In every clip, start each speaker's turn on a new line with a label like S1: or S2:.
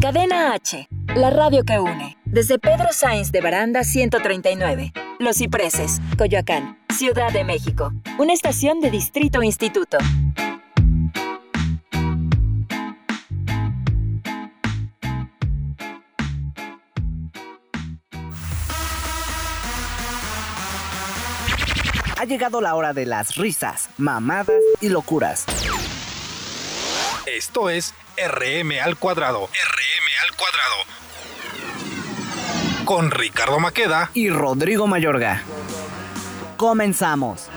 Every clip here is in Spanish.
S1: Cadena H, la radio que une. Desde Pedro Sainz de Baranda 139. Los Cipreses, Coyoacán, Ciudad de México. Una estación de Distrito Instituto.
S2: Ha llegado la hora de las risas, mamadas y locuras.
S3: Esto es RM al cuadrado. RM al cuadrado. Con Ricardo Maqueda
S2: y Rodrigo Mayorga. Comenzamos.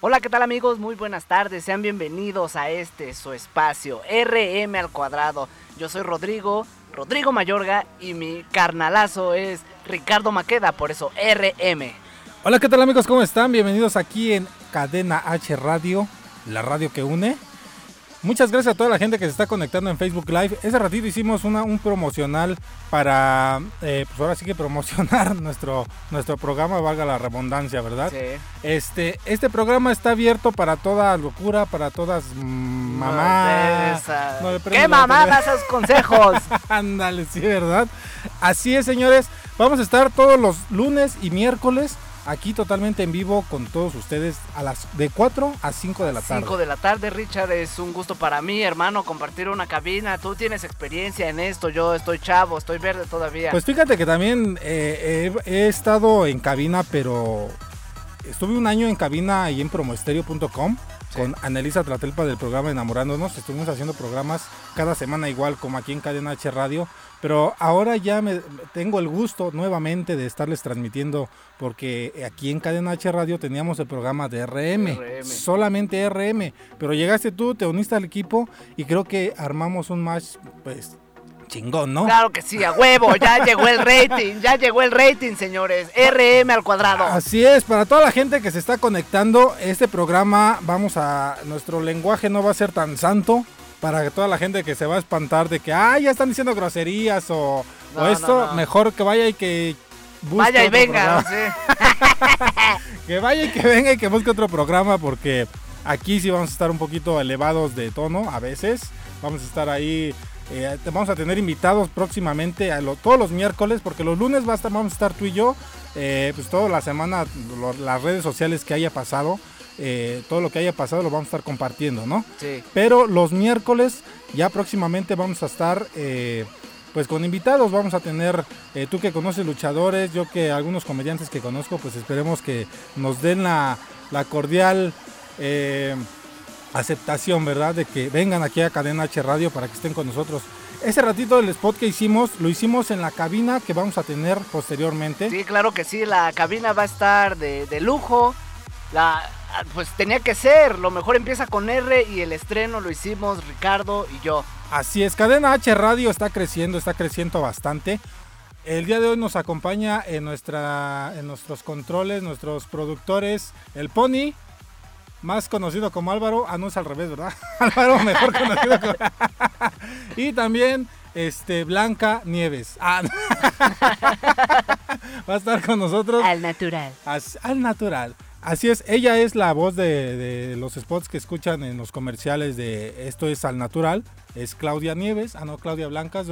S2: Hola, ¿qué tal amigos? Muy buenas tardes, sean bienvenidos a este su espacio RM al cuadrado. Yo soy Rodrigo, Rodrigo Mayorga y mi carnalazo es Ricardo Maqueda, por eso RM.
S4: Hola, ¿qué tal amigos? ¿Cómo están? Bienvenidos aquí en Cadena H Radio, la radio que une. Muchas gracias a toda la gente que se está conectando en Facebook Live. Ese ratito hicimos una, un promocional para, eh, pues ahora sí que promocionar nuestro, nuestro programa, valga la redundancia, ¿verdad?
S2: Sí.
S4: Este, este programa está abierto para toda locura, para todas mamás.
S2: No,
S4: No,
S2: ¿Qué mamadas esos consejos?
S4: Ándale, sí, ¿verdad? Así es, señores. Vamos a estar todos los lunes y miércoles aquí totalmente en vivo con todos ustedes a las de 4 a 5 de la tarde.
S2: 5 de la tarde, Richard, es un gusto para mí, hermano, compartir una cabina. Tú tienes experiencia en esto, yo estoy chavo, estoy verde todavía.
S4: Pues fíjate que también eh, he, he estado en cabina, pero estuve un año en cabina y en promoestereo.com
S2: Sí.
S4: con Anelisa Tlatelpa del programa Enamorándonos. Estuvimos haciendo programas cada semana igual como aquí en Cadena H Radio. Pero ahora ya me, tengo el gusto nuevamente de estarles transmitiendo porque aquí en Cadena H Radio teníamos el programa de RM,
S2: RM.
S4: solamente RM. Pero llegaste tú, te uniste al equipo y creo que armamos un match pues chingón, ¿no?
S2: Claro que sí, a huevo, ya llegó el rating, ya llegó el rating, señores. RM al cuadrado.
S4: Así es, para toda la gente que se está conectando, este programa, vamos a, nuestro lenguaje no va a ser tan santo, para toda la gente que se va a espantar de que, ah, ya están diciendo groserías o,
S2: No,
S4: o esto,
S2: no, no.
S4: mejor que vaya y que busque
S2: Vaya y venga, sí.
S4: Que vaya y que venga y que busque otro programa porque aquí sí vamos a estar un poquito elevados de tono a veces. Vamos a estar ahí, eh, te- vamos a tener invitados próximamente a lo- todos los miércoles porque los lunes va a estar- vamos a estar tú y yo, eh, pues toda la semana, lo- las redes sociales que haya pasado, eh, todo lo que haya pasado lo vamos a estar compartiendo, ¿no?
S2: Sí.
S4: Pero los miércoles ya próximamente vamos a estar eh, pues con invitados. Vamos a tener, eh, tú que conoces luchadores, yo que algunos comediantes que conozco, pues esperemos que nos den la, la cordial eh, aceptación, ¿verdad? De que vengan aquí a Cadena H Radio para que estén con nosotros. Ese ratito del spot que hicimos, lo hicimos en la cabina que vamos a tener posteriormente.
S2: Sí, claro que sí, la cabina va a estar de, de lujo. La, pues tenía que ser, lo mejor empieza con R y el estreno lo hicimos Ricardo y yo.
S4: Así es, Cadena H Radio está creciendo, está creciendo bastante. El día de hoy nos acompaña en, nuestra, en nuestros controles, nuestros productores, el Pony, más conocido como Álvaro. Ah, no es al revés, ¿verdad? Álvaro, mejor conocido como... y también este, Blanca Nieves. Ah, Va a estar con nosotros
S2: Al natural.
S4: As- al natural. Así es, ella es la voz de, de los spots que escuchan en los comerciales de Esto es al natural. Es Claudia Nieves, ah no, Claudia Blancas.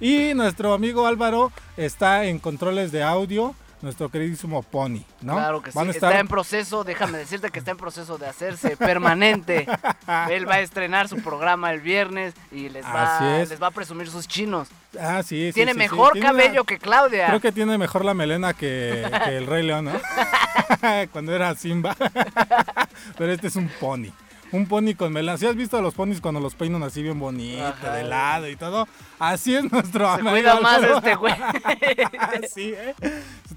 S4: y nuestro amigo Álvaro está en controles de audio, nuestro queridísimo Pony, ¿no?
S2: Claro que sí.
S4: Van estar
S2: Está en proceso, déjame decirte que está en proceso de hacerse permanente. Él va a estrenar su programa el viernes y les va, les va a presumir sus chinos.
S4: Ah, sí, sí,
S2: Tiene
S4: sí, sí.
S2: mejor
S4: Tiene una-
S2: cabello que Claudia.
S4: Creo que tiene mejor la melena que, que el Rey León, ¿no? cuando era Simba. Pero este es un pony. Un pony con melena. ¿Sí has visto a los ponis cuando los peinan así bien bonito,
S2: Ajá.
S4: de lado y todo? Así es nuestro
S2: Se
S4: amigo
S2: cuida más este güey.
S4: sí, ¿eh?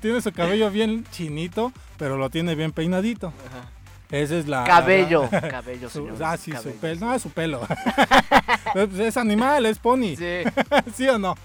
S4: Tiene su cabello bien chinito, pero lo tiene bien peinadito. Esa es la...
S2: Cabello.
S4: la-
S2: Cabello, señor.
S4: ah, sí, su pelo. No, su pelo. Pues es animal, es pony.
S2: Sí.
S4: ¿Sí o no?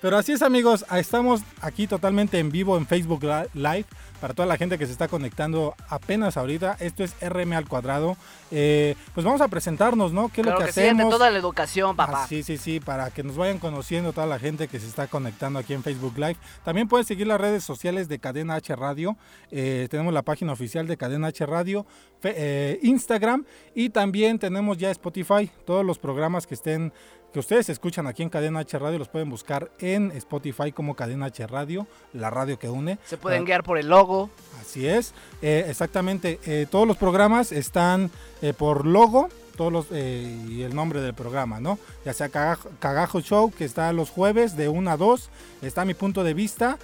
S4: Pero así es amigos, estamos aquí totalmente en vivo en Facebook Live para toda la gente que se está conectando apenas ahorita. Esto es RM al cuadrado. Eh, pues vamos a presentarnos, ¿no? ¿Qué es lo que, hacemos?
S2: toda la educación, papá.
S4: Ah, sí, sí, sí, para que nos vayan conociendo toda la gente que se está conectando aquí en Facebook Live. También pueden seguir las redes sociales de Cadena H Radio. Eh, tenemos la página oficial de Cadena H Radio, eh, Instagram y también tenemos ya Spotify. Todos los programas que estén que ustedes escuchan aquí en Cadena H Radio los pueden buscar en Spotify como Cadena H Radio, la radio que une.
S2: Se pueden ah, guiar por el logo.
S4: Así es, eh, exactamente. Eh, todos los programas están eh, por logo, todos los y el nombre del programa, ¿no? Ya sea Cagajo, Show, que está los jueves de 1 a 2, está mi punto de vista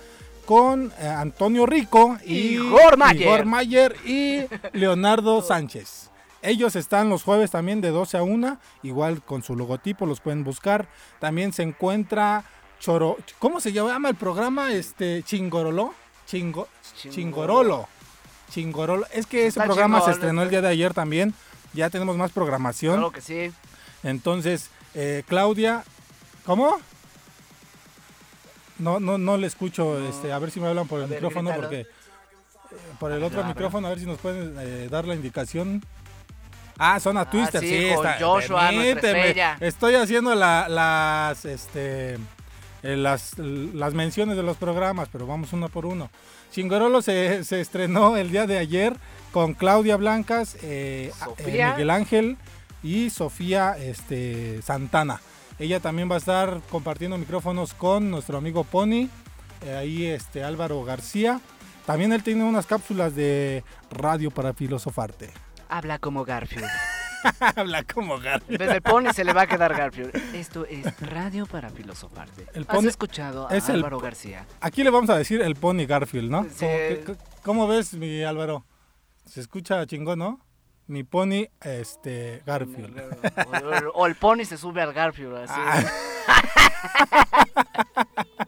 S4: con Antonio Rico y
S2: Igor Mayer,
S4: Mayer y Leonardo Sánchez. Ellos están los jueves también de 12 a 1, igual con su logotipo, los pueden buscar. También se encuentra Choro, ¿cómo se llama el programa? Este Chingorolo, Chingo, Chingorolo. Chingorolo. Es que ese programa se estrenó el día de ayer también. Ya tenemos más programación.
S2: Claro que sí.
S4: Entonces, eh, Claudia, ¿cómo? No, no, no le escucho. Este, a ver si me hablan por el micrófono, porque eh, por el otro micrófono, a ver si nos pueden eh, dar la indicación. Ah, Zona ah, Twister, sí, sí
S2: está. Joshua,
S4: Estoy haciendo las, este, eh, las, las menciones de los programas, pero vamos uno por uno. Chingorolo se, se estrenó el día de ayer con Claudia Blancas, eh, eh, Miguel Ángel y Sofía este, Santana. Ella también va a estar compartiendo micrófonos con nuestro amigo Pony, ahí este Álvaro García. También él tiene unas cápsulas de radio para filosofarte.
S2: Habla como Garfield.
S4: Habla como Garfield.
S2: Desde Pony se le va a quedar Garfield. Esto es radio para filosofarte. El ¿Has escuchado a Álvaro García?
S4: Aquí le vamos a decir el Pony Garfield, ¿no? ¿Cómo, ves, mi Álvaro? Se escucha chingón, ¿no? Mi Pony, este, Garfield.
S2: O, el Pony se sube al Garfield, así. Ah.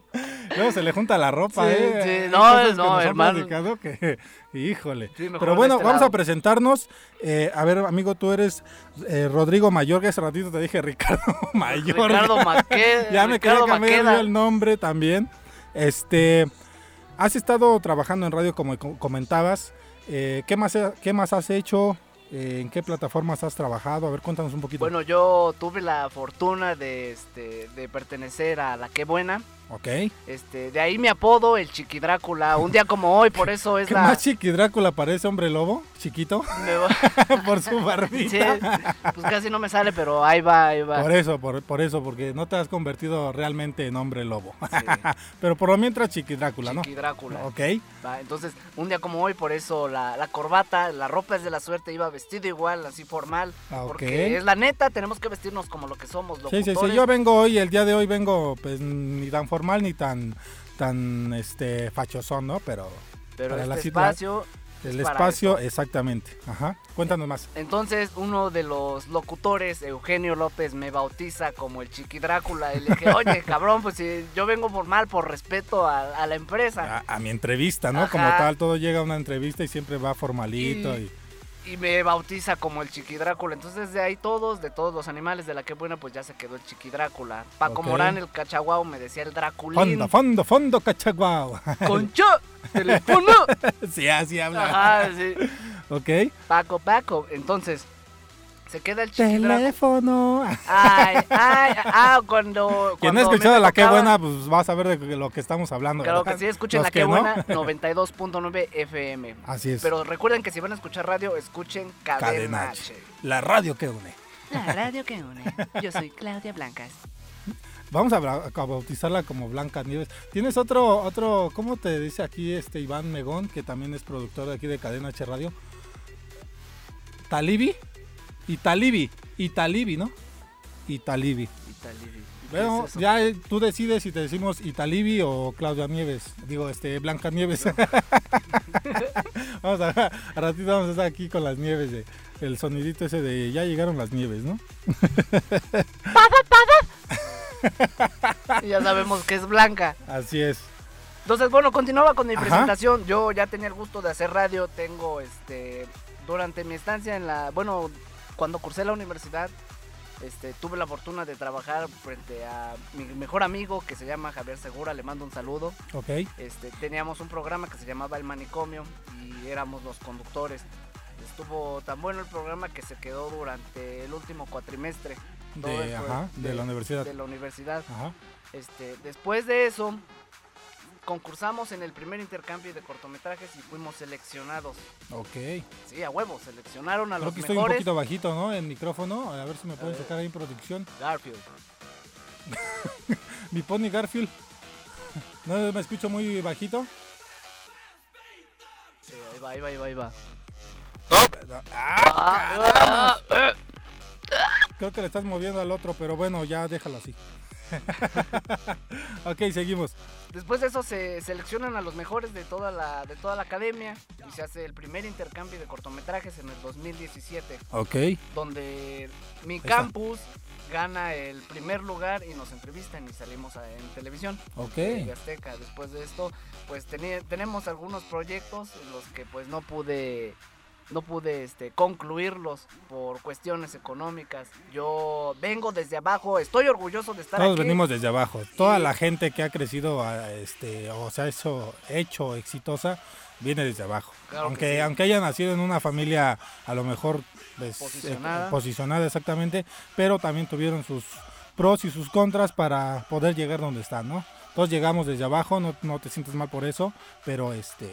S4: Luego se le junta la ropa,
S2: sí,
S4: ¿eh?
S2: Sí. No, no, hermano.
S4: Que, híjole. Pero bueno, este vamos a presentarnos. Eh, a ver, amigo, tú eres eh, Rodrigo Mayor, que hace ratito te dije Ricardo Mayor.
S2: Ricardo Maqueda.
S4: ya me quedé cambiar el nombre también. Este, has estado trabajando en radio como comentabas. Eh, ¿qué, más, ¿Qué más has hecho? ¿En qué plataformas has trabajado? A ver, cuéntanos un poquito.
S2: Bueno, yo tuve la fortuna de, este, de pertenecer a La Qué Buena.
S4: Ok.
S2: Este, de ahí mi apodo, el Chiqui Drácula. Un día como hoy, por eso es
S4: ¿Qué
S2: la.
S4: más Chiqui Drácula parece hombre lobo? ¿Chiquito? por su barbita.
S2: Sí, pues casi no me sale, pero ahí va, ahí va.
S4: Por eso, por, por eso, porque no te has convertido realmente en hombre lobo. pero por lo mientras Chiqui Drácula, ¿no?
S2: Chiqui Drácula.
S4: Ok.
S2: Va, entonces, un día como hoy, por eso la, la, corbata, la ropa es de la suerte, iba vestido igual, así formal.
S4: Ah,
S2: porque es la neta, tenemos que vestirnos como lo que somos.
S4: Sí, sí, sí. Yo vengo hoy, el día de hoy vengo, pues ni tan formal ni tan tan este fachosón, ¿no? Pero
S2: pero este espacio
S4: el espacio, exactamente. Ajá. Cuéntanos más.
S2: Entonces, uno de los locutores, Eugenio López, me bautiza como el Chiqui Drácula. Y le dije, oye, cabrón, pues si yo vengo formal por respeto a, la empresa.
S4: A, mi entrevista, ¿no? Como tal, todo llega a una entrevista y siempre va formalito y
S2: y me bautiza como el Chiqui Drácula. Entonces de ahí todos, de todos los animales de la que buena, pues ya se quedó el Chiqui Drácula. Paco Morán, el cachaguao, me decía el Draculín.
S4: Fondo, fondo, fondo, cachaguao.
S2: Concho, teléfono.
S4: sí, así habla.
S2: Ajá, sí.
S4: Ok.
S2: Paco, Paco. Entonces, se queda el
S4: teléfono.
S2: Ay, ay, ah, cuando.
S4: Quien ha escuchado la qué buena, pues vas a ver de lo que estamos hablando.
S2: Claro que sí, escuchen la qué buena, 92.9 FM.
S4: Así es.
S2: Pero recuerden que si van a escuchar radio, escuchen Cadena, H.
S4: La radio que une.
S2: La radio que une. Yo soy Claudia Blancas.
S4: Vamos a, bautizarla como Blanca Nieves. ¿Tienes otro, otro, cómo te dice aquí este Iván Megón, que también es productor de aquí de Cadena H Radio? ¿Talibi? Italibi, Italibi, ¿no? Italibi.
S2: Italibi.
S4: Bueno, ya eh, tú decides si te decimos Italibi o Claudia Nieves. Digo, este, Blanca Nieves. vamos a, a ratito vamos a estar aquí con las nieves de el sonidito ese de ya llegaron las nieves, ¿no?
S2: ya sabemos que es blanca.
S4: Así es.
S2: Entonces, bueno, continuaba con mi presentación. Yo ya tenía el gusto de hacer radio. Tengo este durante mi estancia en la, bueno, cuando cursé la universidad, Este, tuve la fortuna de trabajar frente a mi mejor amigo que se llama Javier Segura, le mando un saludo.
S4: Ok.
S2: Este, teníamos un programa que se llamaba El Manicomio y éramos los conductores. Estuvo tan bueno el programa que se quedó durante el último cuatrimestre. el
S4: de la universidad.
S2: De la universidad.
S4: Ajá.
S2: Este, después de eso, concursamos en el primer intercambio de cortometrajes y fuimos seleccionados.
S4: Ok.
S2: Sí, a huevo, seleccionaron a
S4: Creo
S2: los
S4: que estoy un
S2: mejores.
S4: poquito bajito, ¿no? En micrófono. A ver si me pueden
S2: Eh.
S4: sacar ahí en producción.
S2: Garfield.
S4: Mi Pony Garfield. ¿No me escucho muy bajito?
S2: Sí, ahí va, ahí va, ahí va, ahí va.
S4: Ah,
S2: Ah, ah,
S4: creo que le estás moviendo al otro, pero bueno, ya déjalo así. ok, seguimos.
S2: Después de eso se seleccionan a los mejores de toda la de toda la academia y se hace el primer intercambio de cortometrajes en el 2017,
S4: Ok.
S2: donde mi campus gana el primer lugar y nos entrevistan y salimos a- en televisión.
S4: Ok.
S2: Azteca. Después de esto, pues tenemos algunos proyectos en los que pues no pude no pude este, concluirlos por cuestiones económicas. Yo vengo desde abajo, estoy orgulloso de estar
S4: Todos
S2: aquí.
S4: venimos desde abajo. Toda la gente que ha crecido, este, o sea, eso hecho exitosa, viene desde abajo.
S2: Claro
S4: aunque,
S2: sí.
S4: aunque haya nacido en una familia a lo mejor pues, eh,
S2: Posicionada.
S4: posicionada exactamente, pero también tuvieron sus pros y sus contras para poder llegar donde están, ¿no? Todos llegamos desde abajo, no, no te sientes mal por eso, pero este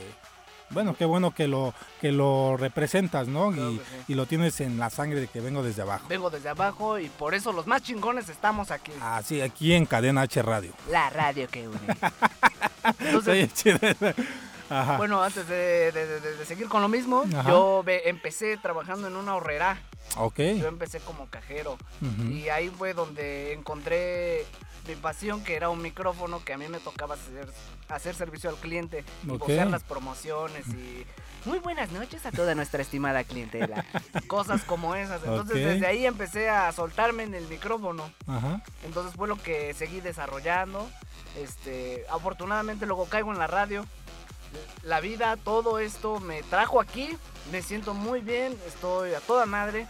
S4: bueno, qué bueno que lo que lo representas, ¿no?
S2: Claro
S4: y,
S2: que sí.
S4: y lo tienes en la sangre de que vengo desde abajo.
S2: Vengo desde abajo y por eso los más chingones estamos aquí.
S4: Así, aquí en Cadena H Radio.
S2: La radio que une. Entonces.
S4: Ajá.
S2: bueno, antes de, de- de- de seguir con lo mismo,
S4: Ajá.
S2: yo empecé trabajando en una horrera. Yo empecé como cajero. Y ahí fue donde encontré mi pasión, que era un micrófono que a mí me tocaba hacer, hacer servicio al cliente y
S4: Ok.
S2: vocear las promociones y muy buenas noches a toda nuestra estimada clientela. Cosas como esas. Entonces desde ahí empecé a soltarme en el micrófono.
S4: Ajá.
S2: Entonces fue lo que seguí desarrollando. Este, afortunadamente luego caigo en la radio. La vida, todo esto me trajo aquí. Me siento muy bien, estoy a toda madre.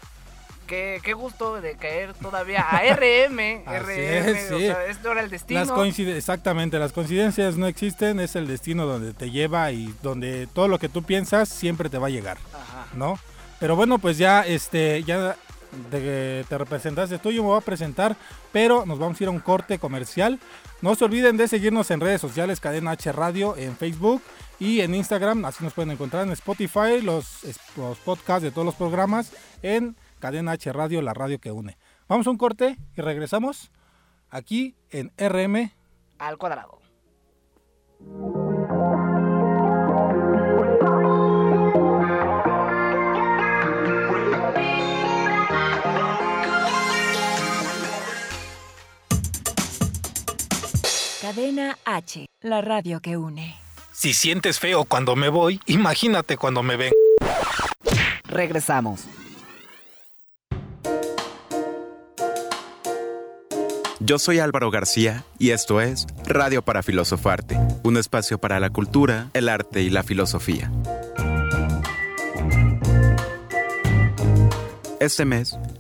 S2: Qué, qué gusto de caer todavía a RM. RM,
S4: es,
S2: o
S4: sí.
S2: sea, esto era el destino.
S4: Las coincide- exactamente, las coincidencias no existen, es el destino donde te lleva y donde todo lo que tú piensas siempre te va a llegar,
S2: Ajá.
S4: ¿no? Pero bueno, pues ya este ya de- te representaste tú, yo me voy a presentar, pero nos vamos a ir a un corte comercial. No se olviden de seguirnos en redes sociales, Cadena H Radio, en Facebook y en Instagram, así nos pueden encontrar en Spotify, los, los podcasts de todos los programas, en Cadena H Radio, la radio que une. Vamos a un corte y regresamos aquí en RM
S2: Al cuadrado.
S1: Cadena H, la radio que une.
S3: Si sientes feo cuando me voy, imagínate cuando me ven.
S2: Regresamos.
S5: Yo soy Álvaro García y esto es Radio para Filosofarte, un espacio para la cultura, el arte y la filosofía. Este mes,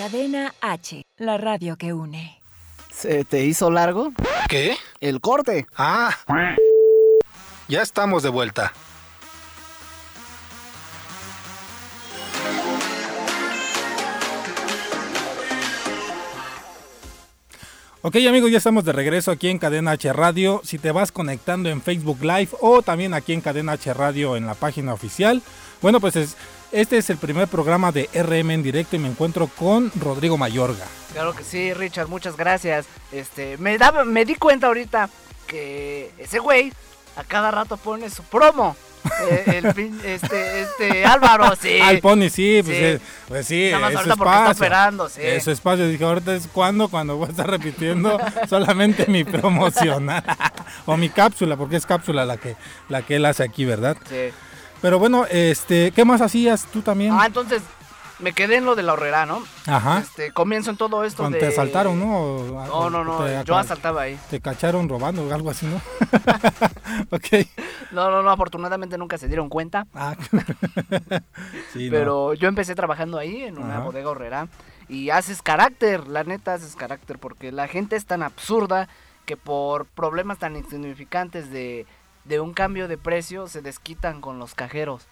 S1: Cadena H, la radio que une.
S2: ¿Se te hizo largo?
S3: ¿Qué?
S2: El corte.
S3: Ah. Ya estamos de vuelta.
S4: Ok amigos, ya estamos de regreso aquí en Cadena H Radio. Si te vas conectando en Facebook Live o también aquí en Cadena H Radio en la página oficial. Bueno, pues es, este es el primer programa de RM en directo y me encuentro con Rodrigo Mayorga.
S2: Claro que sí, Richard, muchas gracias. Este, me, daba, me di cuenta ahorita que ese güey a cada rato pone su promo. Eh, el este, este, Álvaro, sí.
S4: Al Pony, sí, pues
S2: Sí.
S4: pues sí
S2: Nada más ahorita porque está operando, sí.
S4: Es su espacio. Dije, ahorita es cuando, cuando voy a estar repitiendo solamente mi promocional o mi cápsula, porque es cápsula la que, la que él hace aquí, ¿verdad?
S2: Sí.
S4: Pero bueno, este, ¿qué más hacías tú también?
S2: Ah, entonces me quedé en lo de la horrera, ¿no?
S4: Ajá.
S2: Este, comienzo en todo esto
S4: Cuando
S2: de...
S4: te asaltaron, ¿no?
S2: No, no, no,
S4: te-
S2: yo asaltaba ahí.
S4: Te cacharon robando o algo así, ¿no? ok.
S2: No, no, no, afortunadamente nunca se dieron cuenta.
S4: Ah, sí, no.
S2: Pero yo empecé trabajando ahí en una
S4: Ajá.
S2: bodega horrera y haces carácter, la neta haces carácter porque la gente es tan absurda que por problemas tan insignificantes de, de un cambio de precio se desquitan con los cajeros.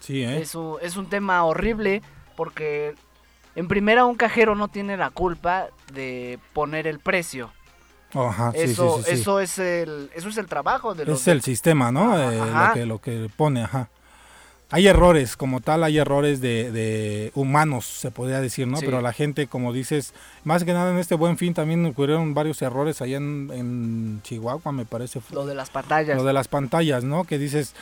S4: Sí, ¿eh?
S2: Es, un, es un tema horrible porque en primera un cajero no tiene la culpa de poner el precio.
S4: Ajá, sí, sí,
S2: eso,
S4: sí, sí.
S2: eso es el, eso es el trabajo de los
S4: Es el sistema, ¿no? Eh, lo, que, lo que pone, ajá. Hay errores, como tal, hay errores de, de humanos, se podría decir, ¿no?
S2: Sí.
S4: Pero la gente, como dices, más que nada en este buen fin también ocurrieron varios errores allá en, en Chihuahua, me parece.
S2: lo de las pantallas.
S4: Lo de las pantallas, ¿no? Que dices,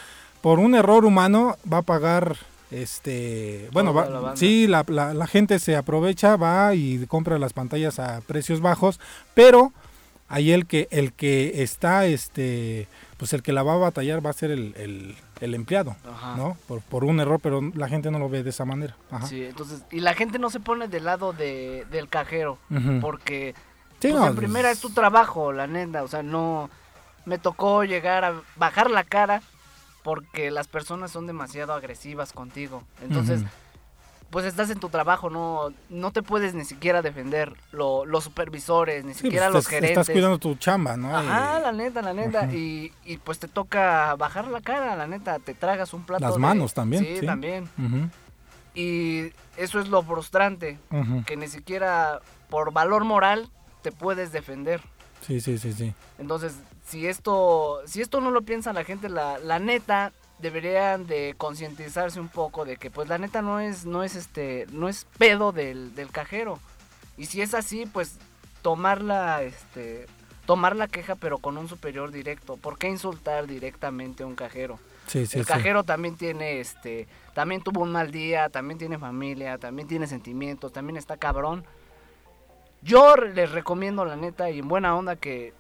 S4: por un error humano va a pagar, este, bueno, va-
S2: la
S4: sí, la, la- la gente se aprovecha, va y compra las pantallas a precios bajos, pero ahí el que, el que está, este, pues el que la va a batallar va a ser el, el- el empleado,
S2: Ajá.
S4: ¿no? Por, por un error, pero la gente no lo ve de esa manera. Ajá.
S2: Sí, entonces, y la gente no se pone del lado de, del cajero, porque
S4: Sí,
S2: pues,
S4: no,
S2: en primera es tu trabajo, la neta, o sea, no me tocó llegar a bajar la cara porque las personas son demasiado agresivas contigo. Entonces. Pues estás en tu trabajo, no no te puedes ni siquiera defender lo- los supervisores, ni
S4: Sí,
S2: siquiera
S4: pues,
S2: los
S4: estás,
S2: gerentes.
S4: estás cuidando tu chamba, ¿no?
S2: Ajá, la neta, la neta. Y, y pues te toca bajar la cara, la neta. Te tragas un plato.
S4: las
S2: de-
S4: manos también.
S2: Sí,
S4: sí.
S2: también. Y eso es lo frustrante, que ni siquiera por valor moral te puedes defender.
S4: Sí, sí, sí, sí.
S2: Entonces, si esto, si esto no lo piensa la gente, la, la neta deberían de concientizarse un poco de que pues la neta no es, no es este, no es pedo del, del cajero. Y si es así, pues tomar la, este, tomar la queja pero con un superior directo. ¿Por qué insultar directamente a un cajero?
S4: Sí, sí,
S2: el
S4: sí.
S2: cajero también tiene este también tuvo un mal día también tiene familia también tiene sentimientos también está cabrón yo les recomiendo la neta y en buena onda que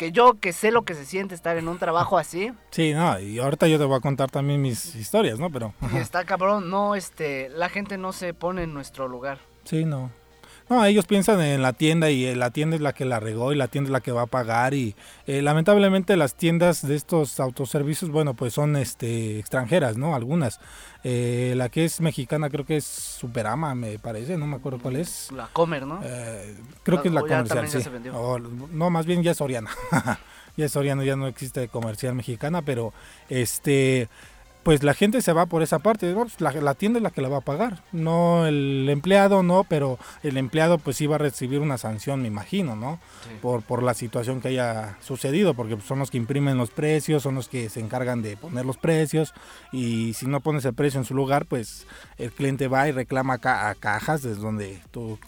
S2: que yo que sé lo que se siente estar en un trabajo así
S4: Sí, no, y ahorita yo te voy a contar también mis historias, ¿no? Pero,
S2: y está cabrón no este la gente no se pone en nuestro lugar
S4: sí, no. No, ellos piensan en la tienda y eh, la tienda es la que la regó y la tienda es la que va a pagar y eh, lamentablemente las tiendas de estos autoservicios, bueno, pues son este extranjeras, ¿no? Algunas. Eh, la que es mexicana creo que es Superama, me parece, no me acuerdo cuál es.
S2: la comer no
S4: Eh, creo
S2: Ah,
S4: que es la comercial, sí.
S2: se vendió.
S4: O- no, más bien ya es Soriana. ya es Soriana, ya no existe comercial mexicana, pero este pues la gente se va por esa parte, la, la tienda es la que la va a pagar, no el empleado, no, pero el empleado pues sí va a recibir una sanción, me imagino, ¿no?
S2: Sí.
S4: Por, por la situación que haya sucedido, porque son los que imprimen los precios, son los que se encargan de poner los precios, y si no pones el precio en su lugar, pues el cliente va y reclama ca- a cajas, desde donde tú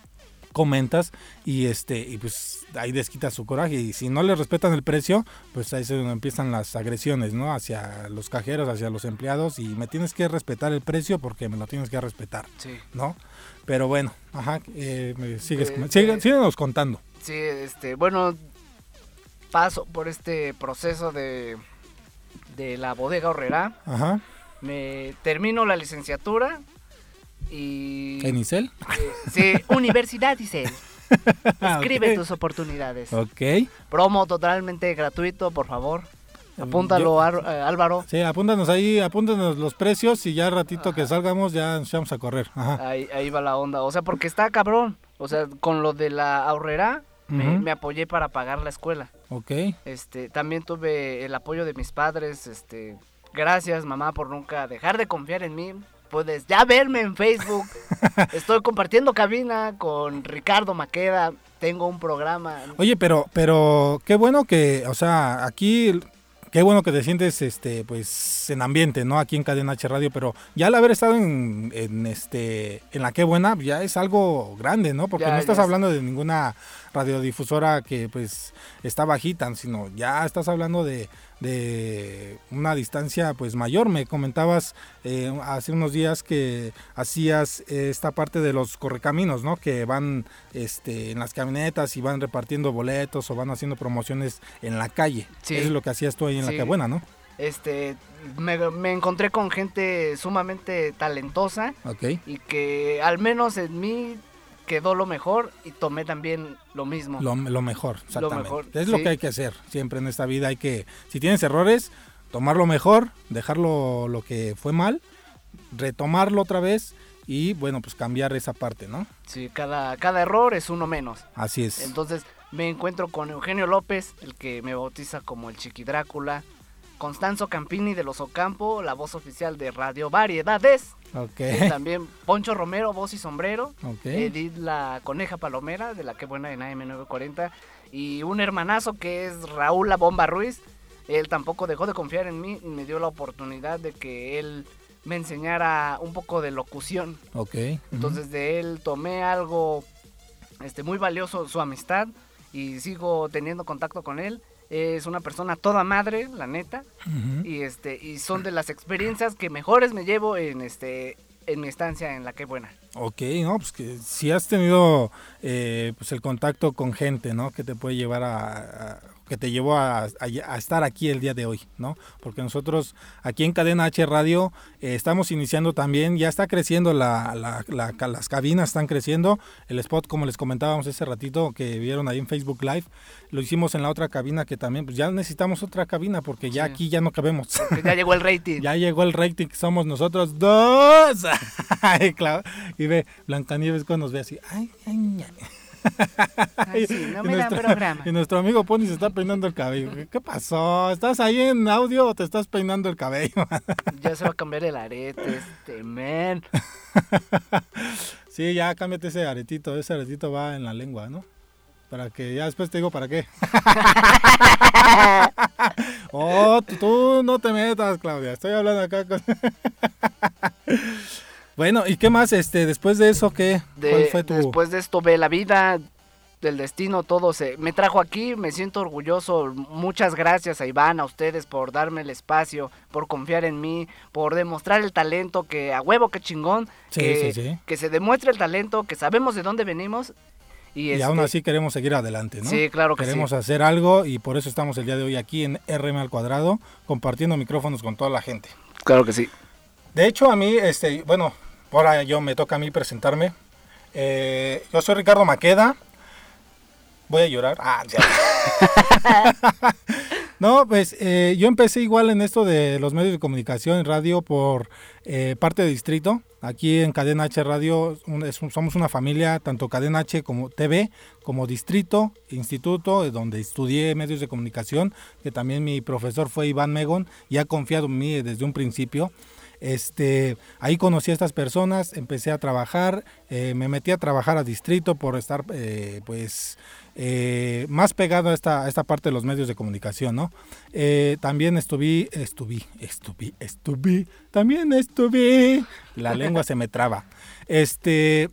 S4: comentas y este y pues ahí desquita su coraje y si no le respetan el precio pues ahí es donde empiezan las agresiones no hacia los cajeros hacia los empleados y me tienes que respetar el precio porque me lo tienes que respetar
S2: sí.
S4: no pero bueno ajá eh, me sigues
S2: Eh,
S4: sigue-
S2: eh,
S4: síguenos contando.
S2: Sí, este, bueno, paso por este proceso de, de la bodega horrera.
S4: ajá.
S2: Me termino la licenciatura y...
S4: en Isel
S2: eh, sí, Universidad Isel. Escribe tus oportunidades.
S4: ok
S2: Promo totalmente gratuito, por favor. Apúntalo,
S4: Yo-
S2: Ar- eh, Álvaro.
S4: sí apúntanos ahí apúntanos los precios y ya ratito que salgamos ya nos vamos a correr ajá
S2: Ahí, ahí va la onda. O sea, porque está cabrón. O sea, con lo de la ahorrera, me apoyé para pagar la escuela.
S4: ok
S2: Este, también tuve el apoyo de mis padres, este, gracias mamá por nunca dejar de confiar en mí. Puedes ya verme en Facebook. Estoy compartiendo cabina con Ricardo Maqueda. tengo un programa.
S4: Oye, pero, pero qué bueno que, o sea, aquí qué bueno que te sientes este pues en ambiente no aquí en Cadena H Radio pero ya al haber estado en, en este en la qué buena ya es algo grande no porque
S2: Ya,
S4: no estás hablando de ninguna radiodifusora que pues está bajita sino ya estás hablando de, de una distancia pues mayor me comentabas eh, hace unos días que hacías esta parte de los correcaminos no que van este en las camionetas y van repartiendo boletos o van haciendo promociones en la calle
S2: Sí.
S4: eso es lo que hacías tú ahí en
S2: Sí.
S4: la que buena no
S2: Este, me, me encontré con gente sumamente talentosa
S4: Ok.
S2: y que al menos en mí quedó lo mejor y tomé también lo mismo.
S4: Lo, lo mejor, exactamente.
S2: mejor,
S4: es lo que hay que hacer siempre en esta vida. Hay que, si tienes errores, tomar lo mejor, dejarlo lo que fue mal, retomarlo otra vez y bueno, pues cambiar esa parte, ¿no?
S2: Sí, cada, cada error es uno menos.
S4: Así es.
S2: Entonces me encuentro con Eugenio López, el que me bautiza como el Chiqui Drácula. Constanzo Campini de Los Ocampo, la voz oficial de Radio Variedades.
S4: Ok.
S2: También Poncho Romero, voz y sombrero.
S4: Ok.
S2: Edith la Coneja Palomera, de la que buena en AM940. Y un hermanazo que es Raúl La Bomba Ruiz. Él tampoco dejó de confiar en mí y me dio la oportunidad de que él me enseñara un poco de locución.
S4: Ok.
S2: Entonces de él tomé algo este, muy valioso, su amistad, y sigo teniendo contacto con él. Es una persona toda madre, la neta, y este y son de las experiencias que mejores me llevo en este en mi estancia en la que buena.
S4: Ok, no, pues que si has tenido eh, pues el contacto con gente, ¿no? Que te puede llevar a, a- que te llevó a, a- a estar aquí el día de hoy, ¿no? Porque nosotros aquí en Cadena H Radio eh, estamos iniciando también, ya está creciendo la, la- la- las cabinas están creciendo, el spot como les comentábamos ese ratito que vieron ahí en Facebook Live, lo hicimos en la otra cabina que también, pues ya necesitamos otra cabina porque ya
S2: Sí.
S4: aquí ya no cabemos.
S2: Ya llegó el rating.
S4: Ya llegó el rating, somos nosotros dos. Ay, claro. Y ve, Blancanieves cuando nos ve así. Ay, ay, ay.
S2: Ay, sí, no
S4: Y
S2: dan
S4: nuestro-
S2: programa.
S4: Y nuestro amigo Pony se está peinando el cabello. ¿Qué- ¿Qué pasó? ¿Estás ahí en audio o te estás peinando el cabello?
S2: Ya se va a cambiar el arete, este men.
S4: sí, ya cámbiate ese aretito. Ese aretito va en la lengua, ¿no? Para que ya después te digo para qué. oh, tú, tú no te metas, Claudia. Estoy hablando acá con... bueno, ¿y qué más? Este, después de eso, ¿qué?
S2: De-
S4: ¿Cuál fue tu...?
S2: Después de esto ve la vida, del destino, todo se me trajo aquí, me siento orgulloso. Muchas gracias a Iván, a ustedes por darme el espacio, por confiar en mí, por demostrar el talento que a huevo que chingón,
S4: Sí,
S2: que,
S4: sí, sí.
S2: que se demuestre el talento, que sabemos de dónde venimos y,
S4: Y
S2: este,
S4: aún así queremos seguir adelante, ¿no?
S2: Sí, claro que
S4: Queremos
S2: sí.
S4: hacer algo y por eso estamos el día de hoy aquí en RM al cuadrado, compartiendo micrófonos con toda la gente.
S2: Claro que sí.
S4: De hecho, a mí, este, bueno, ahora yo me toca a mí presentarme. Eh, yo soy Ricardo Maqueda. Voy a llorar. Ah, ya. no, pues eh, yo empecé igual en esto de los medios de comunicación y radio por eh, parte de distrito. Aquí en Cadena H Radio un- es un- somos una familia, tanto Cadena H como TV, como distrito, instituto, donde estudié medios de comunicación, que también mi profesor fue Iván Megón y ha confiado en mí desde un principio. Este, ahí conocí a estas personas, empecé a trabajar, eh, me metí a trabajar a distrito por estar, eh, pues, eh, más pegado a esta, a esta parte de los medios de comunicación, ¿no? También estuve, estuve, estuve, estuve, también estuve, la lengua se me traba. Este,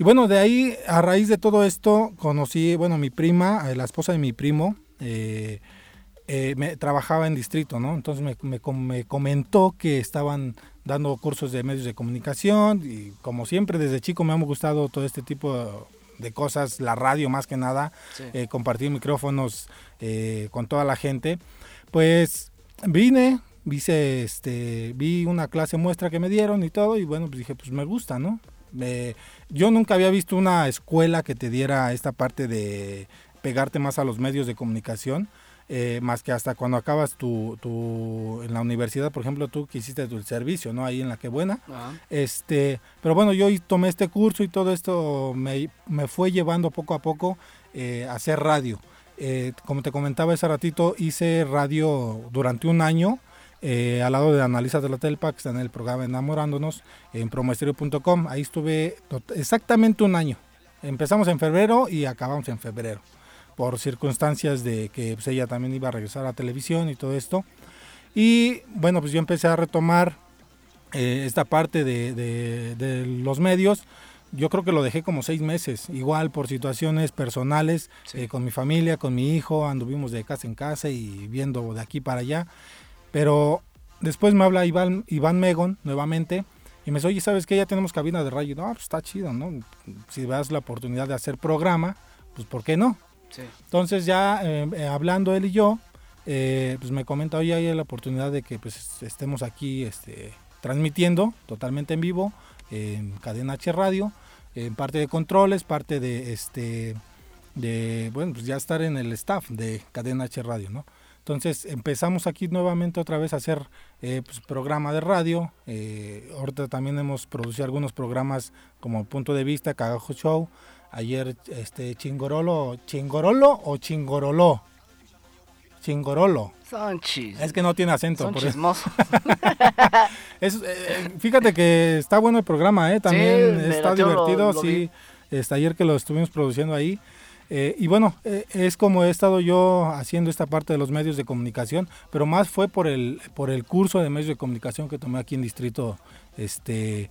S4: y bueno, de ahí, a raíz de todo esto, conocí, bueno, mi prima, la esposa de mi primo, me, trabajaba en distrito, ¿no? Entonces me, me comentó que estaban dando cursos de medios de comunicación y como siempre desde chico me ha gustado todo este tipo de cosas, la radio más que nada,
S2: Sí.
S4: eh, compartir micrófonos eh, con toda la gente. Pues vine, vise, este, vi una clase muestra que me dieron y todo y bueno, pues dije, pues me gusta, ¿no? Eh, yo nunca había visto una escuela que te diera esta parte de pegarte más a los medios de comunicación. Eh, más que hasta cuando acabas tu, tu, en la universidad, por ejemplo, tú que hiciste tu servicio, ¿no? Ahí en la que buena. Este, pero bueno, yo tomé este curso y todo esto me, me fue llevando poco a poco eh, a hacer radio. Eh, como te comentaba hace ratito, hice radio durante un año eh, al lado de Analisa de la Telpa, que está en el programa Enamorándonos, en promoestereo.com. Ahí estuve exactamente un año. Empezamos en febrero y acabamos en febrero, por circunstancias de que pues, ella también iba a regresar a televisión y todo esto. Y bueno, pues yo empecé a retomar eh, esta parte de, de, de, los medios. Yo creo que lo dejé como seis meses, igual por situaciones personales, sí. eh, con mi familia, con mi hijo, anduvimos de casa en casa y viendo de aquí para allá. Pero después me habla Iván, Iván Megon nuevamente y me dice, oye, ¿sabes qué? Ya tenemos cabina de radio. No, pues está chido, ¿no? Si das la oportunidad de hacer programa, pues ¿por qué no? Entonces ya eh, hablando él y yo, eh, pues me comenta, oye, hay la oportunidad de que pues estemos aquí este, transmitiendo totalmente en vivo en Cadena H Radio, en parte de controles, parte de este de bueno, pues ya estar en el staff de Cadena H Radio, ¿no? Entonces empezamos aquí nuevamente otra vez a hacer eh, pues, programa de radio. Eh, ahorita también hemos producido algunos programas como Punto de Vista, Cagajo Show. Ayer este Chingorolo, Chingorolo o Chingorolo. Chingorolo.
S2: Son chis.
S4: Es que no tiene acento.
S2: Son chismosos.
S4: es, eh, fíjate que está bueno el programa, ¿eh? También
S2: Sí,
S4: está
S2: lo-
S4: divertido.
S2: lo
S4: sí, este, ayer que lo estuvimos produciendo ahí. Eh, y bueno, eh, es como he estado yo haciendo esta parte de los medios de comunicación, pero más fue por el, por el curso de medios de comunicación que tomé aquí en Distrito, este,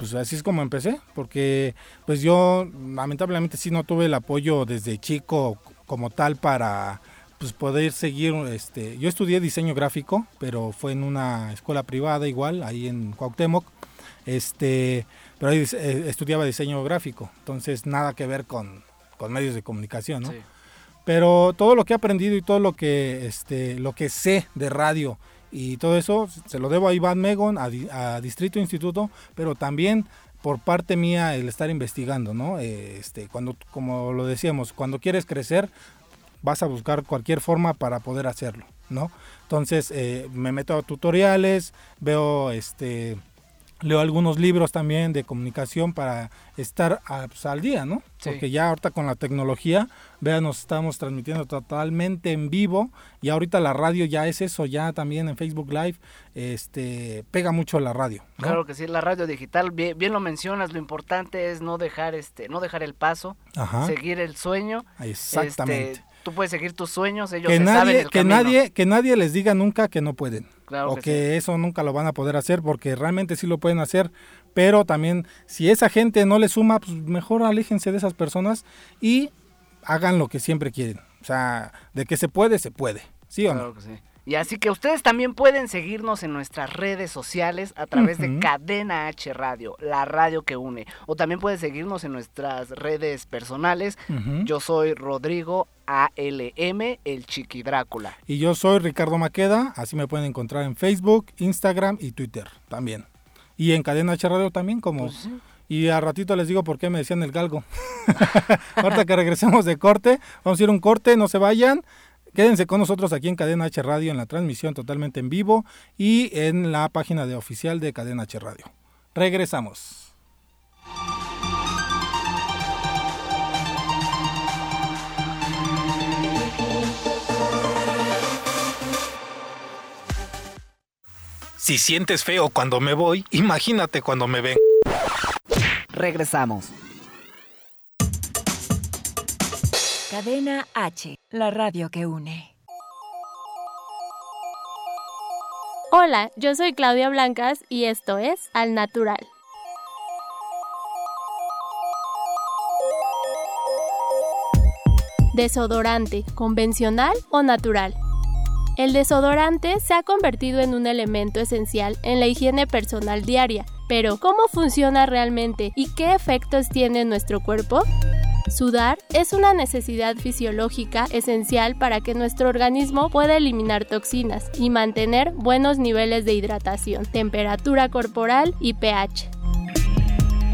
S4: pues así es como empecé, porque pues yo lamentablemente sí no tuve el apoyo desde chico como tal para pues poder seguir, este, yo estudié diseño gráfico, pero fue en una escuela privada igual, ahí en Cuauhtémoc, este, pero ahí eh, estudiaba diseño gráfico, entonces nada que ver con, con medios de comunicación, ¿no?
S2: Sí.
S4: Pero todo lo que he aprendido y todo lo que, este, lo que sé de radio y todo eso se lo debo a Iván Megon, a, Di- a Distrito Instituto, pero también por parte mía el estar investigando, ¿no? Este, cuando, como lo decíamos, cuando quieres crecer vas a buscar cualquier forma para poder hacerlo, ¿no? Entonces eh, me meto a tutoriales, veo este leo algunos libros también de comunicación para estar a- pues, al día, ¿no?
S2: Sí.
S4: Porque ya ahorita con la tecnología, vean, nos estamos transmitiendo totalmente en vivo y ahorita la radio ya es eso, ya también en Facebook Live, este, pega mucho la radio, ¿no?
S2: Claro que sí, la radio digital, bien, bien lo mencionas, lo importante es no dejar este, no dejar el paso,
S4: Ajá,
S2: seguir el sueño.
S4: exactamente.
S2: Este, tú puedes seguir tus sueños, ellos
S4: que
S2: se saben
S4: nadie,
S2: el
S4: que
S2: camino.
S4: nadie, que nadie les diga nunca que no pueden.
S2: Claro
S4: o
S2: que
S4: que, eso nunca lo van a poder hacer porque realmente sí lo pueden hacer, pero también si esa gente no le suma, pues mejor aléjense de esas personas y hagan lo que siempre quieren. O sea, de que se puede, se puede. ¿Sí o no?
S2: Claro que sí. Y así que ustedes también pueden seguirnos en nuestras redes sociales a través de. Cadena H Radio, la radio que une. O también pueden seguirnos en nuestras redes personales. Yo soy Rodrigo ALM, el Chiqui Drácula.
S4: Y yo soy Ricardo Maqueda, así me pueden encontrar en Facebook, Instagram y Twitter también. Y en Cadena H Radio también como...
S2: Pues sí.
S4: Y a ratito les digo por qué me decían el galgo. Ahorita que regresemos de corte, vamos a ir a un corte, no se vayan. Quédense con nosotros aquí en Cadena H Radio en la transmisión totalmente en vivo y en la página de oficial de Cadena H Radio. Regresamos.
S3: Si sientes feo cuando me voy, imagínate cuando me ven.
S2: Regresamos.
S1: Cadena H, la radio que une.
S6: Hola, yo soy Claudia Blancas y esto es Al Natural. Desodorante, convencional o natural. El desodorante se ha convertido en un elemento esencial en la higiene personal diaria, pero ¿cómo funciona realmente y qué efectos tiene en nuestro cuerpo? Sudar es una necesidad fisiológica esencial para que nuestro organismo pueda eliminar toxinas y mantener buenos niveles de hidratación, temperatura corporal y pH.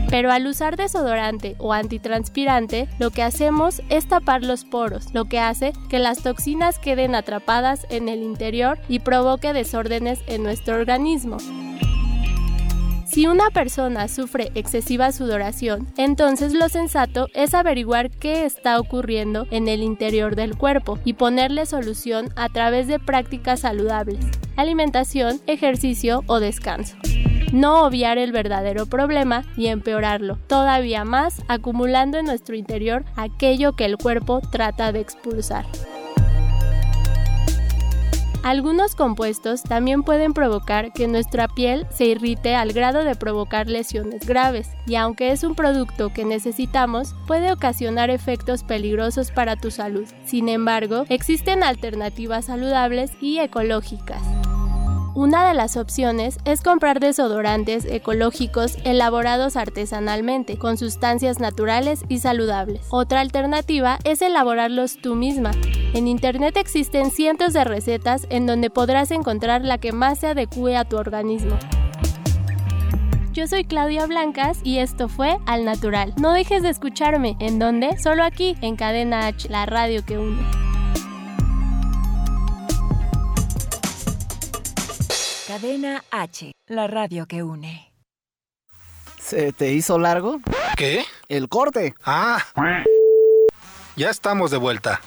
S6: Pero al usar desodorante o antitranspirante, lo que hacemos es tapar los poros, lo que hace que las toxinas queden atrapadas en el interior y provoque desórdenes en nuestro organismo. Si una persona sufre excesiva sudoración, entonces lo sensato es averiguar qué está ocurriendo en el interior del cuerpo y ponerle solución a través de prácticas saludables, alimentación, ejercicio o descanso. no obviar el verdadero problema y empeorarlo todavía más, acumulando en nuestro interior aquello que el cuerpo trata de expulsar. Algunos compuestos también pueden provocar que nuestra piel se irrite al grado de provocar lesiones graves, y aunque es un producto que necesitamos, puede ocasionar efectos peligrosos para tu salud. Sin embargo, existen alternativas saludables y ecológicas. Una de las opciones es comprar desodorantes ecológicos elaborados artesanalmente, con sustancias naturales y saludables. Otra alternativa es elaborarlos tú misma. En Internet existen cientos de recetas en donde podrás encontrar la que más se adecue a tu organismo. Yo soy Claudia Blancas y esto fue Al Natural. No dejes de escucharme. ¿En dónde? Solo aquí, en Cadena H, la radio que une.
S1: Cadena H, la radio que une.
S2: ¿Se te hizo largo?
S3: ¿Qué?
S2: El corte.
S3: Ah. Ya estamos de vuelta.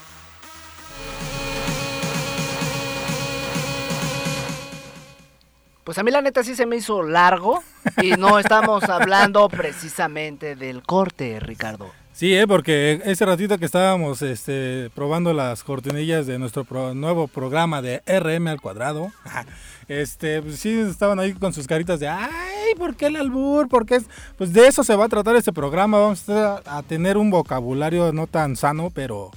S2: Pues a mí la neta sí se me hizo largo y no estamos hablando precisamente del corte, Ricardo.
S4: Sí, ¿eh? porque ese ratito que estábamos este, probando las cortinillas de nuestro pro- nuevo programa de RM al cuadrado, este, pues sí estaban ahí con sus caritas de, ay, ¿por qué el albur? ¿Por qué es? Pues de eso se va a tratar este programa, vamos a, a tener un vocabulario no tan sano, pero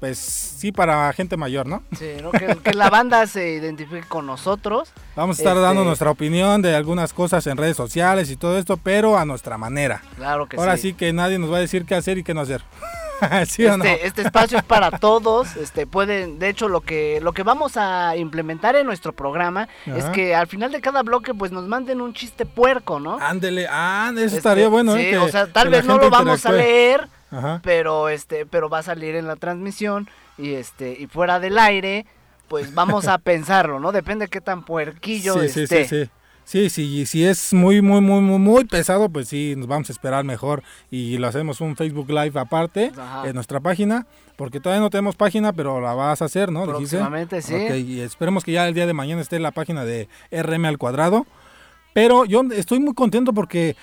S4: pues sí para gente mayor, ¿no?
S2: Sí, ¿no? que, que la banda se identifique con nosotros.
S4: Vamos a estar
S2: Este-
S4: dando nuestra opinión de algunas cosas en redes sociales y todo esto, pero a nuestra manera.
S2: Claro que
S4: Ahora
S2: sí.
S4: sí que nadie nos va a decir qué hacer y qué no hacer. ¿Sí o no?
S2: Este, este espacio es para todos, este pueden, de hecho lo que lo que vamos a implementar en nuestro programa es que al final de cada bloque pues nos manden un chiste puerco, ¿no?
S4: Ándele, ah, eso
S2: Este,
S4: estaría bueno,
S2: sí,
S4: ¿eh? Que-
S2: o sea, tal vez no lo vamos a leer,
S4: Ajá.
S2: pero este, pero va a salir en la transmisión y este y fuera del aire, pues vamos a pensarlo, ¿no? Depende de qué tan puerquillo
S4: Sí, sí,
S2: esté.
S4: sí, sí. Sí, sí, y si es muy, muy, muy, muy, muy pesado, pues sí, nos vamos a esperar mejor y lo hacemos un Facebook Live aparte
S2: Ajá.
S4: en nuestra página, porque todavía no tenemos página, pero la vas a hacer, ¿no? Dijiste.
S2: Próximamente, sí.
S4: Ok, y esperemos que ya el día de mañana esté la página de RM al cuadrado. Pero yo estoy muy contento porque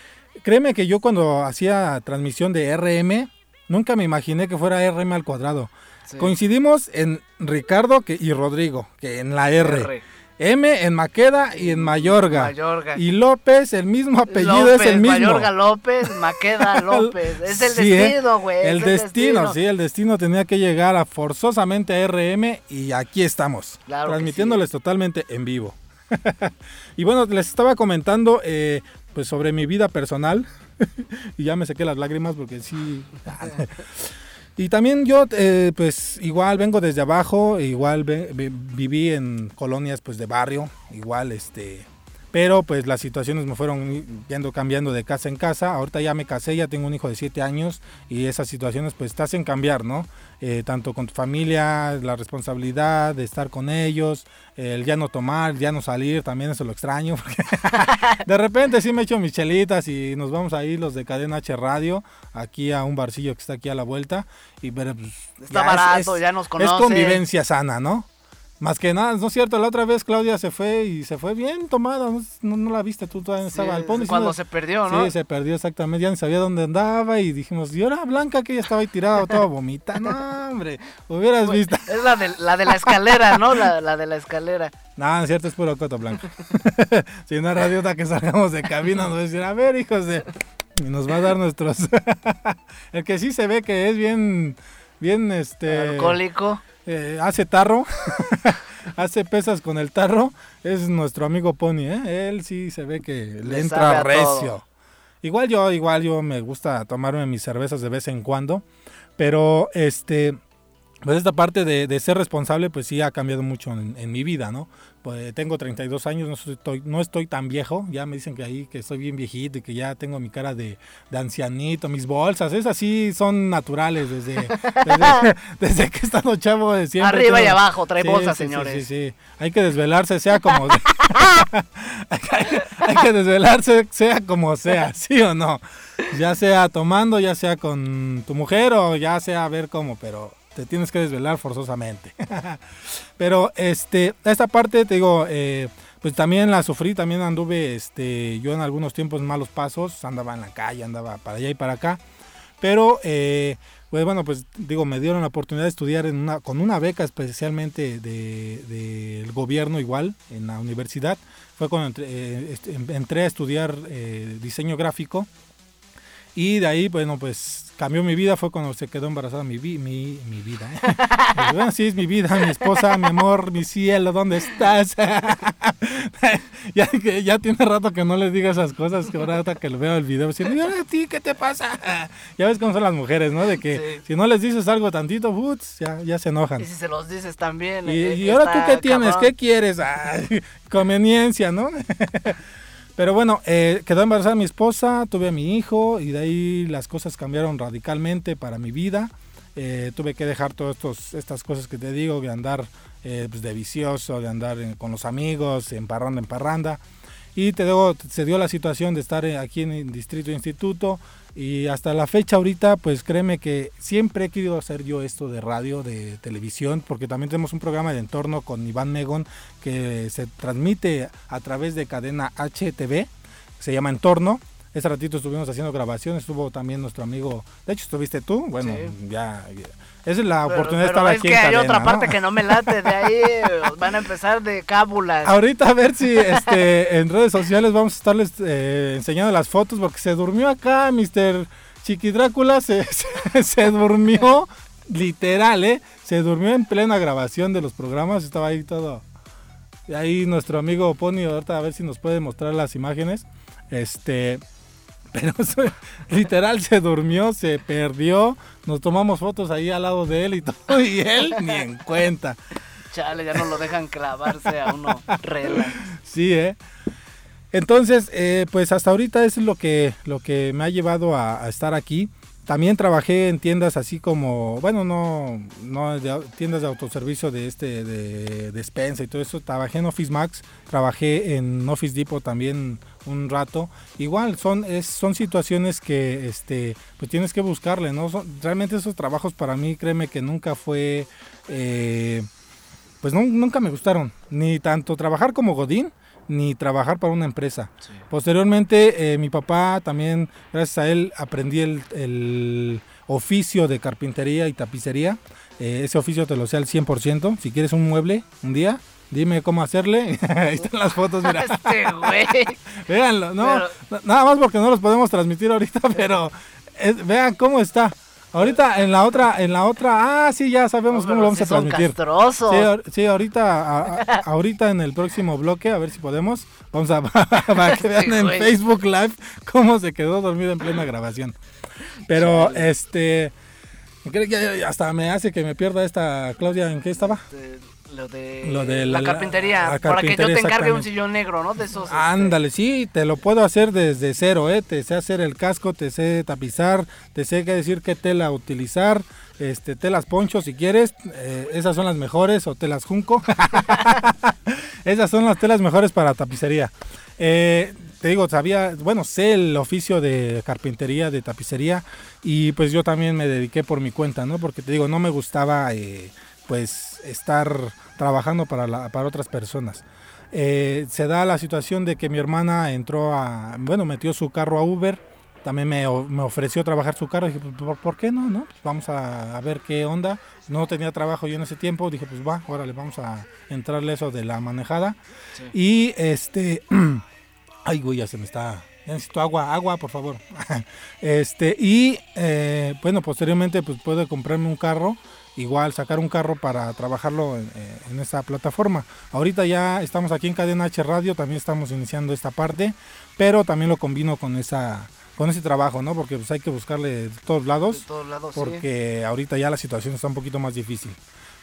S4: créeme que yo cuando hacía transmisión de RM, nunca me imaginé que fuera RM al cuadrado.
S2: Sí.
S4: Coincidimos en Ricardo que, y Rodrigo, que en la R.
S2: R.
S4: M en Maqueda y en Mayorga.
S2: Mayorga.
S4: Y López, el mismo apellido es el mismo.
S2: Mayorga López, Maqueda López. Es el
S4: Sí, ¿eh?
S2: destino, güey.
S4: El
S2: es
S4: destino, sí, el destino tenía que llegar a forzosamente a RM y aquí estamos,
S2: Claro
S4: transmitiéndoles totalmente en vivo. y bueno, les estaba comentando eh, pues sobre mi vida personal y ya me saqué las lágrimas porque sí. y también yo eh, pues igual vengo desde abajo, igual ve- viví en colonias pues de barrio, igual este pero pues las situaciones me fueron yendo cambiando de casa en casa. Ahorita ya me casé, ya tengo un hijo de 7 años y esas situaciones pues te hacen cambiar, ¿no? Eh, tanto con tu familia, la responsabilidad de estar con ellos, el ya no tomar, ya no salir, también eso lo extraño. Porque de repente sí me echo mis chelitas y nos vamos a ir los de Cadena H Radio aquí a un barcillo que está aquí a la vuelta. Y pero, pues,
S2: Está
S4: es-
S2: barato,
S4: es-
S2: ya nos
S4: Es
S2: conoce.
S4: convivencia sana, ¿no? Más que nada, ¿no es cierto? La otra vez Claudia se fue y se fue bien tomada. No, no- no la viste, tú todavía
S2: Sí,
S4: estaba al fondo.
S2: cuando se perdió, ¿no?
S4: Sí, se perdió exactamente. Ya no sabía dónde andaba y dijimos, ¿y ahora Blanca que ella estaba ahí tirada toda vomita? No, hombre, hubieras
S2: Pues,
S4: visto.
S2: Es la de, la de la escalera, ¿no? La, la de la escalera.
S4: No, no es cierto, es puro coto blanco. si una radiota que salgamos de cabina nos va a decir, a ver, hijos de... Y nos va a dar nuestros... El que sí se ve que es bien, bien, este...
S2: Alcohólico.
S4: eh, hace tarro, hace pesas con el tarro, es nuestro amigo Pony, ¿eh? Él sí se ve que le, entra recio.
S2: todo.
S4: Igual yo, igual yo me gusta tomarme mis cervezas de vez en cuando, pero este, pues esta parte de, de ser responsable, pues sí ha cambiado mucho en, en mi vida, ¿no? Pues tengo 32 años, no estoy, no estoy tan viejo, ya me dicen que ahí que estoy bien viejito y que ya tengo mi cara de, de ancianito, mis bolsas, esas sí son naturales desde, desde, desde que he estado chavo de siempre.
S2: Arriba y abajo, trae
S4: Sí,
S2: bolsas,
S4: sí, sí,
S2: señores.
S4: Sí, sí, hay que desvelarse, sea como hay que desvelarse, sea como sea, sí o no. Ya sea tomando, ya sea con tu mujer o ya sea a ver cómo, pero te tienes que desvelar forzosamente. Pero este, esta parte, te digo, eh, pues también la sufrí, también anduve este, yo en algunos tiempos malos pasos, andaba en la calle, andaba para allá y para acá. Pero, eh, pues bueno, pues digo, me dieron la oportunidad de estudiar en una, con una beca especialmente del de, gobierno igual, en la universidad. Fue cuando entré, eh, este, entré a estudiar diseño gráfico. Y de ahí, bueno, pues cambió mi vida fue cuando se quedó embarazada mi, mi, mi vida. ¿eh? bueno, sí, es mi vida, mi esposa, mi amor, mi cielo, ¿dónde estás? ya, ya tiene rato que no les diga esas cosas, que ahora que lo veo el video, diciendo, a ti, ¿qué te pasa? ya ves cómo son las mujeres, ¿no? De que si no les dices algo tantito, putz, ya, ya se enojan.
S2: Y si se los dices también.
S4: Y, eh, y ahora tú qué tienes, ¿qué quieres? conveniencia, ¿no? Pero bueno, eh, quedó embarazada mi esposa, tuve a mi hijo y de ahí las cosas cambiaron radicalmente para mi vida. Eh, tuve que dejar todas estas cosas que te digo, de andar eh, pues de vicioso, de andar con los amigos, en parranda en parranda. Y te digo, se dio la situación de estar aquí en el Distrito Instituto y hasta la fecha ahorita, pues créeme que siempre he querido hacer yo esto de radio, de televisión, porque también tenemos un programa de entorno con Iván Megon que se transmite a través de cadena HTV, se llama Entorno. Ese ratito estuvimos haciendo grabaciones, estuvo también nuestro amigo, de hecho estuviste tú, bueno, ya, esa es la oportunidad de estar aquí.
S2: Es que hay otra parte que no me late, de ahí van a empezar de cábulas.
S4: Ahorita a ver si este, en redes sociales vamos a estarles eh, enseñando las fotos, porque se durmió acá, Mr. Chiqui Drácula, se, se, durmió, literal, ¿eh? Se durmió en plena grabación de los programas, estaba ahí todo. Y ahí nuestro amigo Pony, ahorita a ver si nos puede mostrar las imágenes. Este, pero literal se durmió, se perdió. Nos tomamos fotos ahí al lado de él y todo, y él ni en cuenta.
S2: Chale, ya no lo dejan clavarse a uno rela.
S4: Sí, ¿eh? Entonces, eh, pues hasta ahorita es lo que, lo que me ha llevado a, estar aquí. También trabajé en tiendas así como, bueno, no, no tiendas de autoservicio de este, de despensa y todo eso. Trabajé en Office Max, trabajé en Office Depot también un rato. Igual son, es, son situaciones que este, pues tienes que buscarle, ¿no? realmente esos trabajos para mí, créeme que nunca fue, eh, pues nunca me gustaron, ni tanto trabajar como Godín, ni trabajar para una empresa. Posteriormente, eh, mi papá también, gracias a él, aprendí el, oficio de carpintería y tapicería. Eh, ese oficio te lo sé al 100%. Si quieres un mueble un día, Dime cómo hacerle. Ahí están las fotos, mira.
S2: Este güey.
S4: Véanlo, no, nada más porque no los podemos transmitir ahorita, pero vean cómo está. Ahorita en la otra, en la otra, ah, sí, ya sabemos cómo lo vamos a transmitir. Sí, sí, ahorita, ahorita en el próximo bloque, a ver si podemos, vamos a para que vean en Facebook Live cómo se quedó dormido en plena grabación. Pero este, hasta me hace que me pierda esta Claudia, ¿en qué estaba?
S2: Lo de, la, carpintería, para que yo te encargue un sillón negro, ¿no? De esos. Este,
S4: Ándale, sí, te lo puedo hacer desde cero, ¿eh? Te sé hacer el casco, te sé tapizar, te sé qué decir qué tela utilizar, este, telas poncho si quieres, eh, esas son las mejores, o telas junco. esas son las telas mejores para tapicería. Eh, te digo, sabía, bueno, sé el oficio de carpintería, de tapicería, y pues yo también me dediqué por mi cuenta, ¿no? Porque te digo, no me gustaba. Eh, pues estar trabajando para, para otras personas. Eh, se da la situación de que mi hermana entró a, bueno, metió su carro a Uber, también me, me ofreció trabajar su carro, dije, pues, ¿por, qué no? no? Pues, vamos a, ver qué onda. No tenía trabajo yo en ese tiempo, dije, pues va, órale, vamos a entrarle eso de la manejada. Y este, ay, güey, ya se me está, necesito agua, agua, por favor. este, y eh, bueno, posteriormente pues puedo comprarme un carro igual sacar un carro para trabajarlo en, en, esta plataforma. Ahorita ya estamos aquí en Cadena H Radio, también estamos iniciando esta parte, pero también lo combino con esa con ese trabajo, ¿no? Porque pues hay que buscarle de todos lados,
S2: todos lados
S4: porque ahorita ya la situación está un poquito más difícil.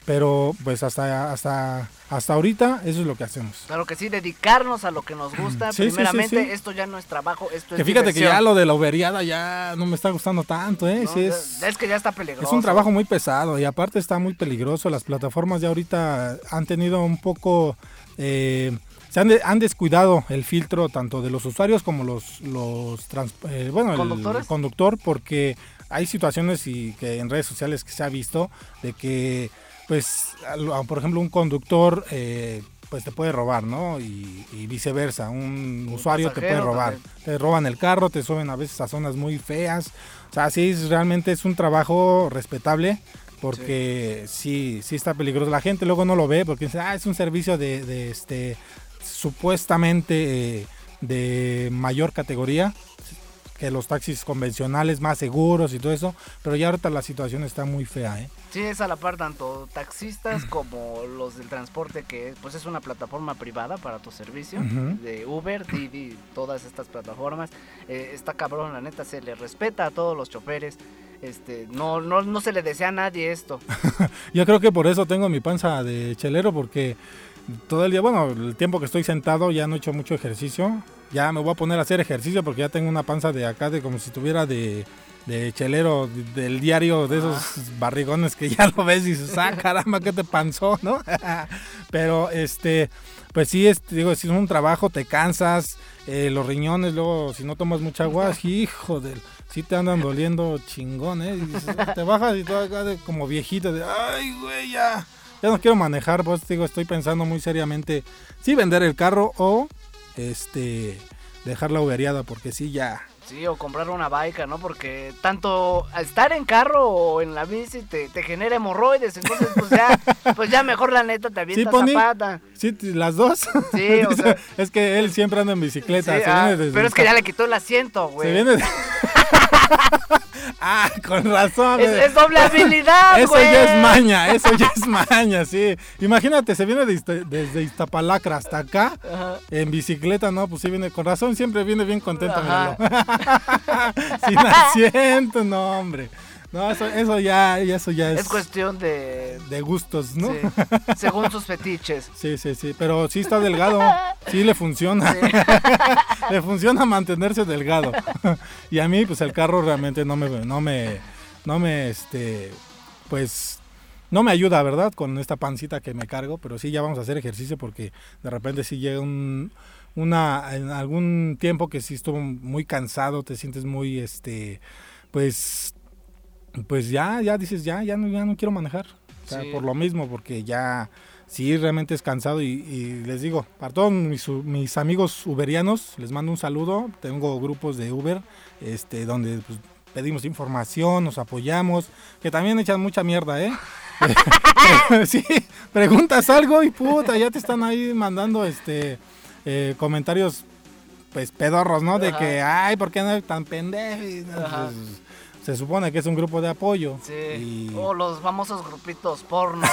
S4: Pero pues hasta, hasta, hasta ahorita eso es lo que hacemos.
S2: Claro que sí, dedicarnos a lo que nos gusta. Primeramente, esto ya no es trabajo, esto
S4: que fíjate que ya lo de la uberiada ya no me está gustando tanto, ¿eh? es,
S2: es, que ya está peligroso.
S4: Es un trabajo muy pesado y aparte está muy peligroso. Las plataformas ya ahorita han tenido un poco... Eh, se han, descuidado el filtro tanto de los usuarios como los, los eh, bueno, el conductor porque hay situaciones y que en redes sociales que se ha visto de que, pues, por ejemplo, un conductor eh, pues te puede robar, ¿no? Y, viceversa, un, usuario te puede robar. Te roban el carro, te suben a veces a zonas muy feas. O sea, sí, realmente es un trabajo respetable porque sí. sí, está peligroso. La gente luego no lo ve porque dice, ah, es un servicio de, este supuestamente eh, de mayor categoría que los taxis convencionales más seguros y todo eso, pero ya ahorita la situación está muy fea, ¿eh?
S2: Sí, es a la par tanto taxistas como los del transporte, que pues es una plataforma privada para tu servicio, de Uber, Didi, todas estas plataformas. Eh, está cabrón, la neta, se le respeta a todos los choferes. Este, no, no, no se le desea a nadie esto.
S4: Yo creo que por eso tengo mi panza de chelero, porque todo el día, bueno, el tiempo que estoy sentado ya no he hecho mucho ejercicio. Ya me voy a poner a hacer ejercicio porque ya tengo una panza de acá de como si tuviera de, de chelero del diario de esos barrigones que ya lo ves y dices, ah, caramba, ¿qué te panzó, no? Pero este, pues sí, es, digo, si es un trabajo, te cansas, eh, los riñones, luego si no tomas mucha agua, hijo del, sí te andan doliendo chingón, ¿eh? te bajas y todo acá de, como viejito, de, ay, güey, ya ya no quiero manejar, pues digo, estoy pensando muy seriamente si vender el carro o este dejarla uberiada porque sí ya
S2: Sí, o comprar una bike, ¿no? Porque tanto estar en carro o en la bici te, te genera hemorroides, entonces pues ya, pues ya mejor la neta te avientas ¿Sí, zapata.
S4: Sí, las dos. Sí, o sea, es que él siempre anda en bicicleta.
S2: Ah, pero es que ya le quitó el asiento, güey. Se viene de...
S4: Ah, con razón.
S2: Es, doble habilidad,
S4: Eso ya es maña, eso ya es maña, sí. Imagínate, se viene desde Iztapalacra hasta acá en bicicleta, ¿no? Pues sí viene con razón, siempre viene bien contento, Sin asiento, no, hombre. No, eso, eso ya, eso ya es.
S2: Es cuestión de.
S4: De gustos, ¿no?
S2: según sus fetiches.
S4: Sí, sí, sí. Pero sí está delgado. Sí le funciona. le funciona mantenerse delgado. y a mí, pues el carro realmente no me, no me, no me, este, pues, no me ayuda, ¿verdad? Con esta pancita que me cargo. Pero sí, ya vamos a hacer ejercicio porque de repente sí llega un, una, en algún tiempo que sí estuvo muy cansado, te sientes muy, este, pues pues ya, ya dices, ya, ya no, ya no quiero manejar. O sea, por lo mismo, porque ya sí realmente es cansado y, les digo, para todos mis, amigos uberianos, les mando un saludo. Tengo grupos de Uber, este, donde pues, pedimos información, nos apoyamos, que también echan mucha mierda, ¿eh? sí, preguntas algo y puta, ya te están ahí mandando este eh, comentarios pues pedorros, ¿no? De que, ay, ¿por qué no tan pendejo? Pues, se supone que es un grupo de apoyo.
S2: Sí. O los famosos grupitos porno.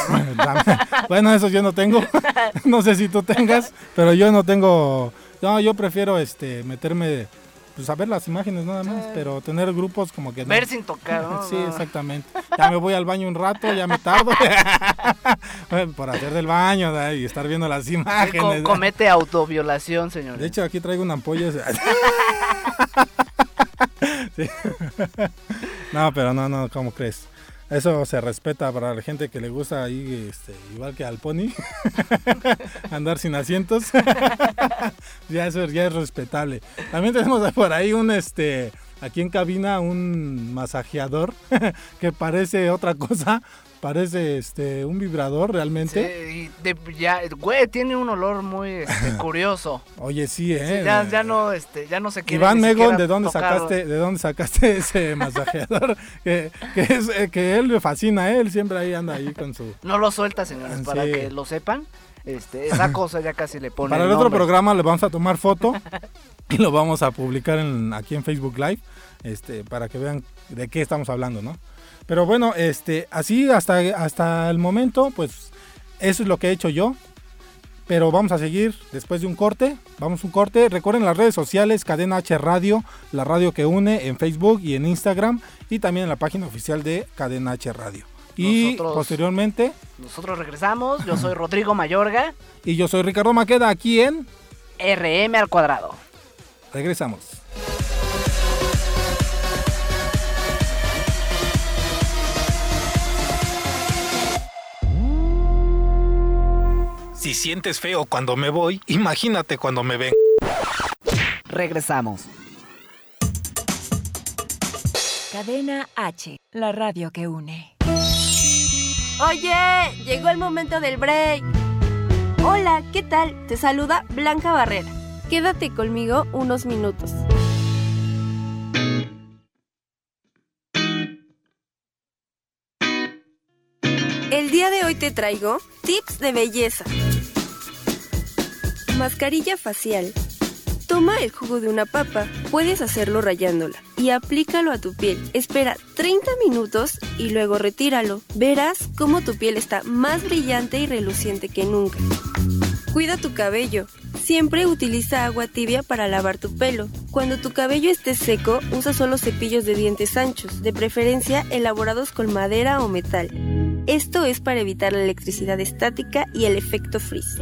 S4: bueno, eso yo no tengo. no sé si tú tengas, pero yo no tengo. No, yo prefiero este meterme pues a ver las imágenes nada más, pero tener grupos como que
S2: ver sin tocar, ¿no?
S4: sí, exactamente. Ya me voy al baño un rato, ya me tardo por hacer del baño y estar viendo las imágenes.
S2: comete autoviolación, señor.
S4: De hecho, aquí traigo una ampolla. no, pero no, no, ¿cómo crees? Eso se respeta para la gente que le gusta ahí, este, igual que al pony, andar sin asientos. ya eso ya es respetable. También tenemos por ahí un, este, aquí en cabina, un masajeador que parece otra cosa, parece este un vibrador realmente.
S2: Sí, ya, güey, tiene un olor muy este, curioso.
S4: Oye, sí, eh.
S2: ya, no, este, ya no se quiere.
S4: Iván Megon, ¿de dónde sacaste, de dónde sacaste ese masajeador? que, que, es, eh, que él le fascina, ¿eh? él siempre ahí anda ahí con su.
S2: No lo suelta, señores, para que lo sepan. Este, esa cosa ya casi le pone.
S4: Para el, otro programa le vamos a tomar foto y lo vamos a publicar en, aquí en Facebook Live, este, para que vean de qué estamos hablando, ¿no? Pero bueno, este, así hasta, hasta el momento, pues eso es lo que he hecho yo. Pero vamos a seguir después de un corte. Vamos un corte. Recuerden las redes sociales, Cadena H Radio, la radio que une en Facebook y en Instagram. Y también en la página oficial de Cadena H Radio. Y posteriormente.
S2: Nosotros regresamos. Yo soy Rodrigo Mayorga.
S4: Y yo soy Ricardo Maqueda aquí en
S2: RM al cuadrado.
S4: Regresamos.
S3: Si sientes feo cuando me voy, imagínate cuando me ven.
S2: Regresamos.
S1: Cadena H, la radio que une.
S3: Oye, llegó el momento del break. Hola, ¿qué tal? Te saluda Blanca Barrera. Quédate conmigo unos minutos. El día de hoy te traigo tips de belleza. Mascarilla facial. Toma el jugo de una papa, puedes hacerlo rayándola, y aplícalo a tu piel. Espera 30 minutos y luego retíralo. Verás cómo tu piel está más brillante y reluciente que nunca. Cuida tu cabello. Siempre utiliza agua tibia para lavar tu pelo. Cuando tu cabello esté seco, usa solo cepillos de dientes anchos, de preferencia elaborados con madera o metal. Esto es para evitar la electricidad estática y el efecto frizz.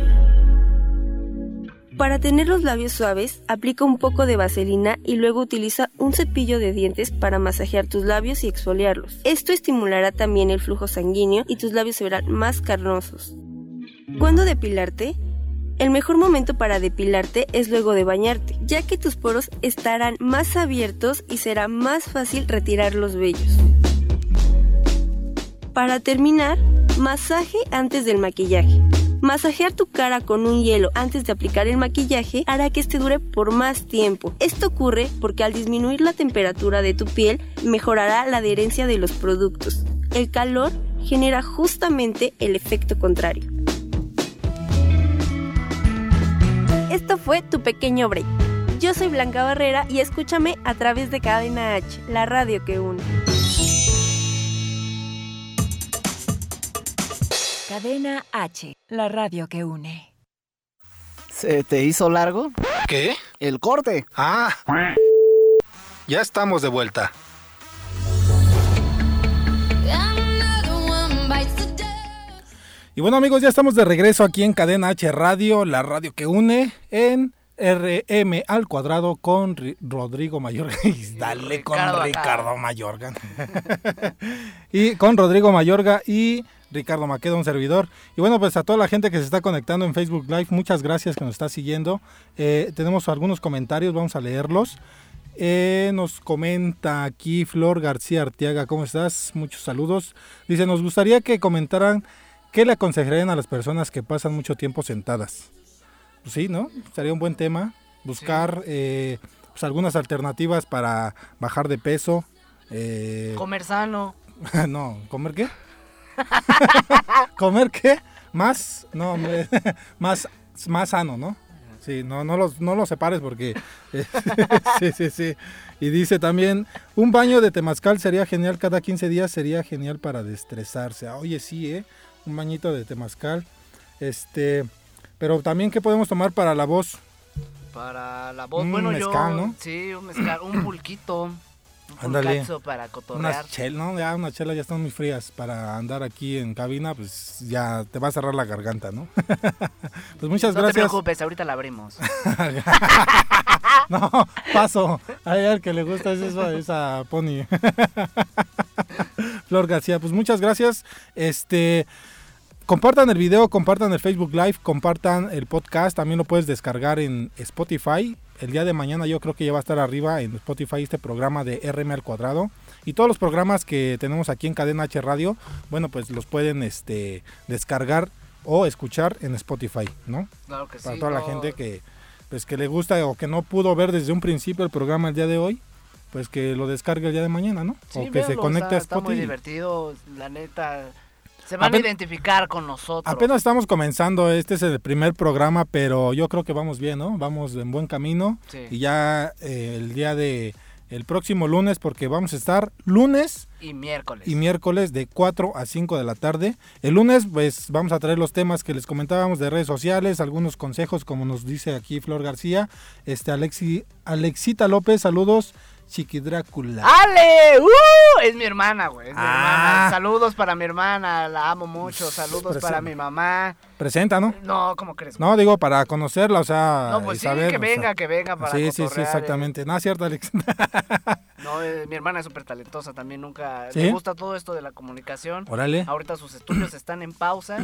S3: Para tener los labios suaves, aplica un poco de vaselina y luego utiliza un cepillo de dientes para masajear tus labios y exfoliarlos. Esto estimulará también el flujo sanguíneo y tus labios se verán más carnosos. ¿Cuándo depilarte? El mejor momento para depilarte es luego de bañarte, ya que tus poros estarán más abiertos y será más fácil retirar los vellos. Para terminar, masaje antes del maquillaje. Masajear tu cara con un hielo antes de aplicar el maquillaje hará que este dure por más tiempo. Esto ocurre porque al disminuir la temperatura de tu piel mejorará la adherencia de los productos. El calor genera justamente el efecto contrario. Esto fue tu pequeño break. Yo soy Blanca Barrera y escúchame a través de Cadena H, la radio que une.
S1: Cadena H, la radio que une.
S2: ¿Se te hizo largo?
S7: ¿Qué?
S2: El corte.
S7: Ah. Ya estamos de vuelta.
S4: Y bueno amigos, ya estamos de regreso aquí en Cadena H Radio, la radio que une en RM al cuadrado con Ri- Rodrigo Mayorga. Y Dale con
S2: Ricardo.
S4: Ricardo Mayorga. y con Rodrigo Mayorga y Ricardo Maqueda, un servidor. Y bueno, pues a toda la gente que se está conectando en Facebook Live, muchas gracias que nos está siguiendo. Eh, tenemos algunos comentarios, vamos a leerlos. Eh, nos comenta aquí Flor García Arteaga, ¿cómo estás? Muchos saludos. Dice, nos gustaría que comentaran qué le aconsejarían a las personas que pasan mucho tiempo sentadas. Pues sí, ¿no? Sería un buen tema. Buscar eh, pues algunas alternativas para bajar de peso. Eh,
S2: Comer sano.
S4: no, ¿comer qué? ¿Comer qué? Más, no, más, más sano, ¿no? Sí, no, no los, no los separes porque... sí, sí, sí. Y dice también, un baño de temazcal sería genial cada 15 días, sería genial para destresarse. Ah, Oye, sí, ¿eh? Un bañito de temazcal. Este, pero también, ¿qué podemos tomar para la voz?
S2: Para la voz.
S4: Un
S2: bueno,
S4: mezcal,
S2: yo.
S4: ¿no?
S2: Sí, un mezcal. Un pulquito. Un
S4: Ándale.
S2: pulcazo para cotorrear.
S4: Unas chelas, ¿no? Ya unas chelas ya están muy frías para andar aquí en cabina, pues ya te va a cerrar la garganta, ¿no? pues muchas
S2: no te
S4: gracias.
S2: preocupes, ahorita la abrimos.
S4: No, paso. Hay al que le gusta es esa, esa pony. Flor García, pues muchas gracias. Este, compartan el video, compartan el Facebook Live, compartan el podcast. También lo puedes descargar en Spotify. El día de mañana yo creo que ya va a estar arriba en Spotify este programa de RM al cuadrado. Y todos los programas que tenemos aquí en Cadena H Radio, bueno, pues los pueden este, descargar o escuchar en Spotify, ¿no?
S2: Claro que sí.
S4: para toda la gente que pues que le gusta o que no pudo ver desde un principio el programa el día de hoy, pues que lo descargue el día de mañana, ¿no?
S2: Sí,
S4: o que
S2: véanlo,
S4: se conecte
S2: está,
S4: a
S2: Está muy
S4: Spotify.
S2: divertido, la neta. Se van
S4: Apen-
S2: a identificar con nosotros.
S4: Apenas estamos comenzando, este es el primer programa, pero yo creo que vamos bien, ¿no? Vamos en buen camino
S2: Sí.
S4: y ya eh, el día de el próximo lunes, porque vamos a estar lunes
S2: Y miércoles.
S4: y miércoles de 4 a 5 de la tarde. El lunes pues vamos a traer los temas que les comentábamos de redes sociales, algunos consejos como nos dice aquí Flor García, este Alexi, Alexita López, saludos, Chiqui Drácula.
S2: ¡Ale! ¡Uh! Es mi hermana, güey. Es mi
S4: Ah.
S2: hermana. Saludos para mi hermana, la amo mucho. Saludos
S4: Presenta.
S2: para mi mamá.
S4: Presenta, ¿no?
S2: No, ¿cómo crees? güey?
S4: No, digo para conocerla, o sea,
S2: No, pues
S4: y
S2: sí,
S4: saber,
S2: que
S4: sea,
S2: venga, que venga para
S4: Sí, sí, sí,
S2: eh.
S4: exactamente. No, es cierto, Alex.
S2: No, eh, mi hermana es súper talentosa también, nunca...
S4: ¿Sí?
S2: Le gusta todo esto de la comunicación.
S4: Órale.
S2: Ahorita sus estudios están en pausa,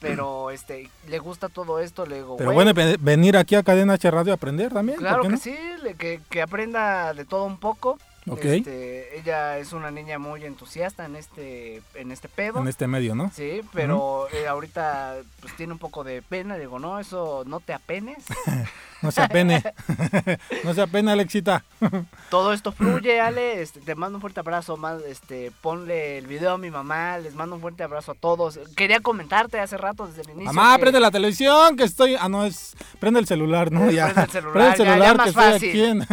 S2: pero este le gusta todo esto, le digo,
S4: Pero bueno, ve- venir aquí a Cadena H Radio a aprender también.
S2: Claro
S4: ¿por qué
S2: que
S4: no?
S2: sí, le- que, que aprenda de todo un poco.
S4: Ok.
S2: Este, ella es una niña muy entusiasta en este, en este pedo.
S4: En este medio, ¿no?
S2: Sí, pero eh, ahorita pues tiene un poco de pena. Digo, no, eso no te apenes.
S4: No se apene. no se apene, Alexita.
S2: Todo esto fluye, Ale. Este, te mando un fuerte abrazo. Más, este, ponle el video a mi mamá. Les mando un fuerte abrazo a todos. Quería comentarte hace rato desde el inicio.
S4: Mamá,
S2: que-
S4: prende la televisión, que estoy... Ah, no, es... Prende el celular, ¿no? Ya.
S2: prende el celular,
S4: Prende el
S2: ya, ya
S4: celular,
S2: más
S4: que estoy aquí en,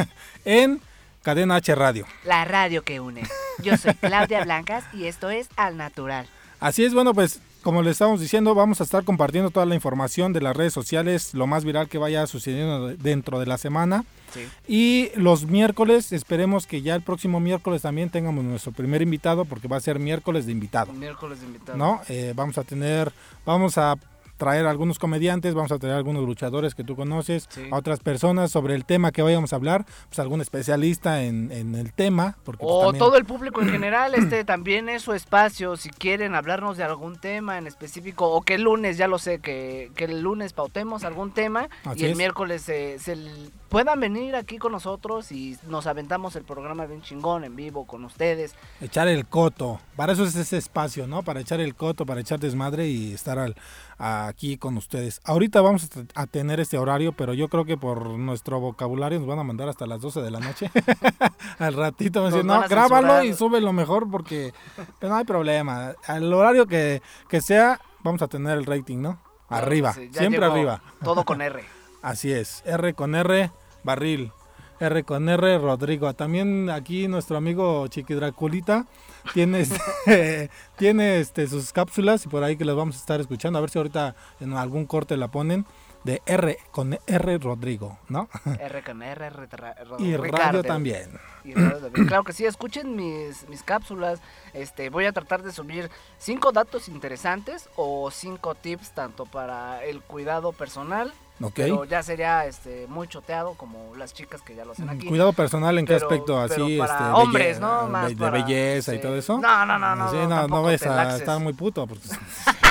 S4: en Cadena H Radio.
S2: La radio que une. Yo soy Claudia Blancas y esto es Al Natural.
S4: Así es, bueno, pues como le estamos diciendo, vamos a estar compartiendo toda la información de las redes sociales, lo más viral que vaya sucediendo de- dentro de la semana.
S2: Sí.
S4: Y los miércoles, esperemos que ya el próximo miércoles también tengamos nuestro primer invitado, porque va a ser miércoles de invitado.
S2: Miércoles de invitado.
S4: ¿no? Eh, vamos a tener, vamos a traer algunos comediantes, vamos a traer algunos luchadores que tú conoces,
S2: Sí.
S4: a otras personas sobre el tema que vayamos a hablar, pues algún especialista en, en el tema, porque pues,
S2: O
S4: también-
S2: todo el público en general, este también es su espacio. Si quieren hablarnos de algún tema en específico, o que el lunes, ya lo sé, que, que el lunes pautemos algún tema
S4: Así
S2: y el
S4: es.
S2: miércoles se, se puedan venir aquí con nosotros y nos aventamos el programa bien chingón en vivo con ustedes.
S4: echar el coto. Para eso es ese espacio, ¿no? Para echar el coto, para echar desmadre y estar al- aquí con ustedes. Ahorita vamos a tener este horario, pero yo creo que por nuestro vocabulario nos van a mandar hasta las 12 de la noche. al ratito me dicen, no, grábalo
S2: censurar".
S4: y súbelo mejor porque pues, no hay problema. Al horario que, que sea, vamos a tener el rating, ¿no? Arriba,
S2: Sí,
S4: siempre arriba.
S2: Todo con R.
S4: Así es, R con R, barril. R con R, Rodrigo. También aquí nuestro amigo Chiqui Draculita tiene, este, tiene este, sus cápsulas y por ahí que las vamos a estar escuchando. A ver si ahorita en algún corte la ponen de R con R Rodrigo, ¿no?
S2: R con R, R, ra-
S4: Y
S2: Ricardo.
S4: radio también.
S2: Y radio también. Claro que sí, escuchen mis, mis cápsulas. Este, voy a tratar de subir cinco datos interesantes o cinco tips tanto para el cuidado personal,
S4: Ok.
S2: pero ya sería este muy choteado como las chicas que ya lo hacen aquí.
S4: Cuidado personal en qué
S2: Pero-
S4: aspecto
S2: pero
S4: así,
S2: para
S4: este,
S2: hombres,
S4: belle-
S2: ¿no? Más
S4: de,
S2: para-
S4: belleza y
S2: sí.
S4: todo eso.
S2: No, no, no, no,
S4: Sí,
S2: no,
S4: no, no vayas
S2: te
S4: a estar muy puto. Porque...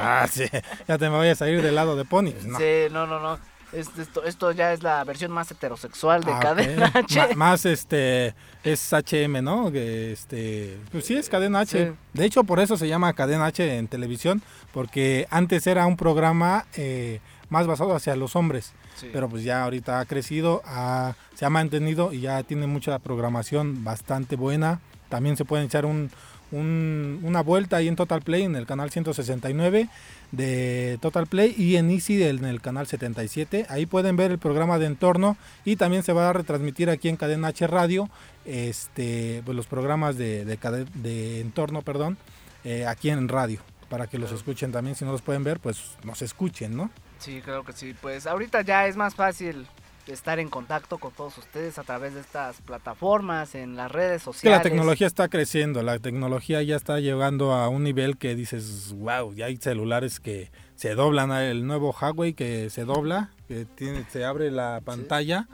S4: ah, sí, ya te me vayas a ir del lado de Pony. no.
S2: Sí, no, no, no. Este, esto, esto ya es la versión más heterosexual de
S4: Ah,
S2: Cadena. H.
S4: Más este es HM, ¿no? Este, pues sí es Cadena H.
S2: Sí.
S4: De hecho, por eso se llama Cadena H en televisión, porque antes era un programa eh, más basado hacia los hombres,
S2: Sí.
S4: pero pues ya ahorita ha crecido, ha- se ha mantenido y ya tiene mucha programación bastante buena. También se pueden echar un, un- una vuelta ahí en Total Play en el canal 169 de Total Play y en Easy en el canal 77. Ahí pueden ver el programa de entorno y también se va a retransmitir aquí en Cadena H Radio este, pues los programas de, de, de entorno, perdón, eh, aquí en radio para que los escuchen también. Si no los pueden ver, pues nos escuchen, ¿no?
S2: Sí, creo que sí. Pues ahorita ya es más fácil estar en contacto con todos ustedes a través de estas plataformas, en las redes
S4: Es que
S2: sociales.
S4: la tecnología está creciendo, la tecnología ya está llegando a un nivel que dices, wow, ya hay celulares que se doblan, el nuevo Huawei que se dobla, que tiene, se abre la pantalla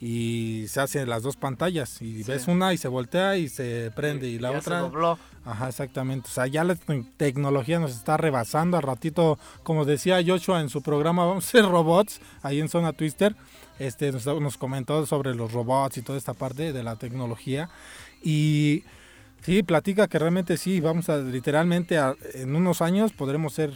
S4: y se hacen las dos pantallas y
S2: Sí.
S4: ves una y se voltea y se prende y la
S2: ya
S4: otra
S2: Se dobló.
S4: Ajá, exactamente. O sea, ya la te- tecnología nos está rebasando. Al ratito, como decía Joshua en su programa, vamos a ser robots, ahí en Zona Twister. Este, nos, nos comentó sobre los robots y toda esta parte de la tecnología. Y sí, platica que realmente sí, vamos a literalmente, a- en unos años podremos ser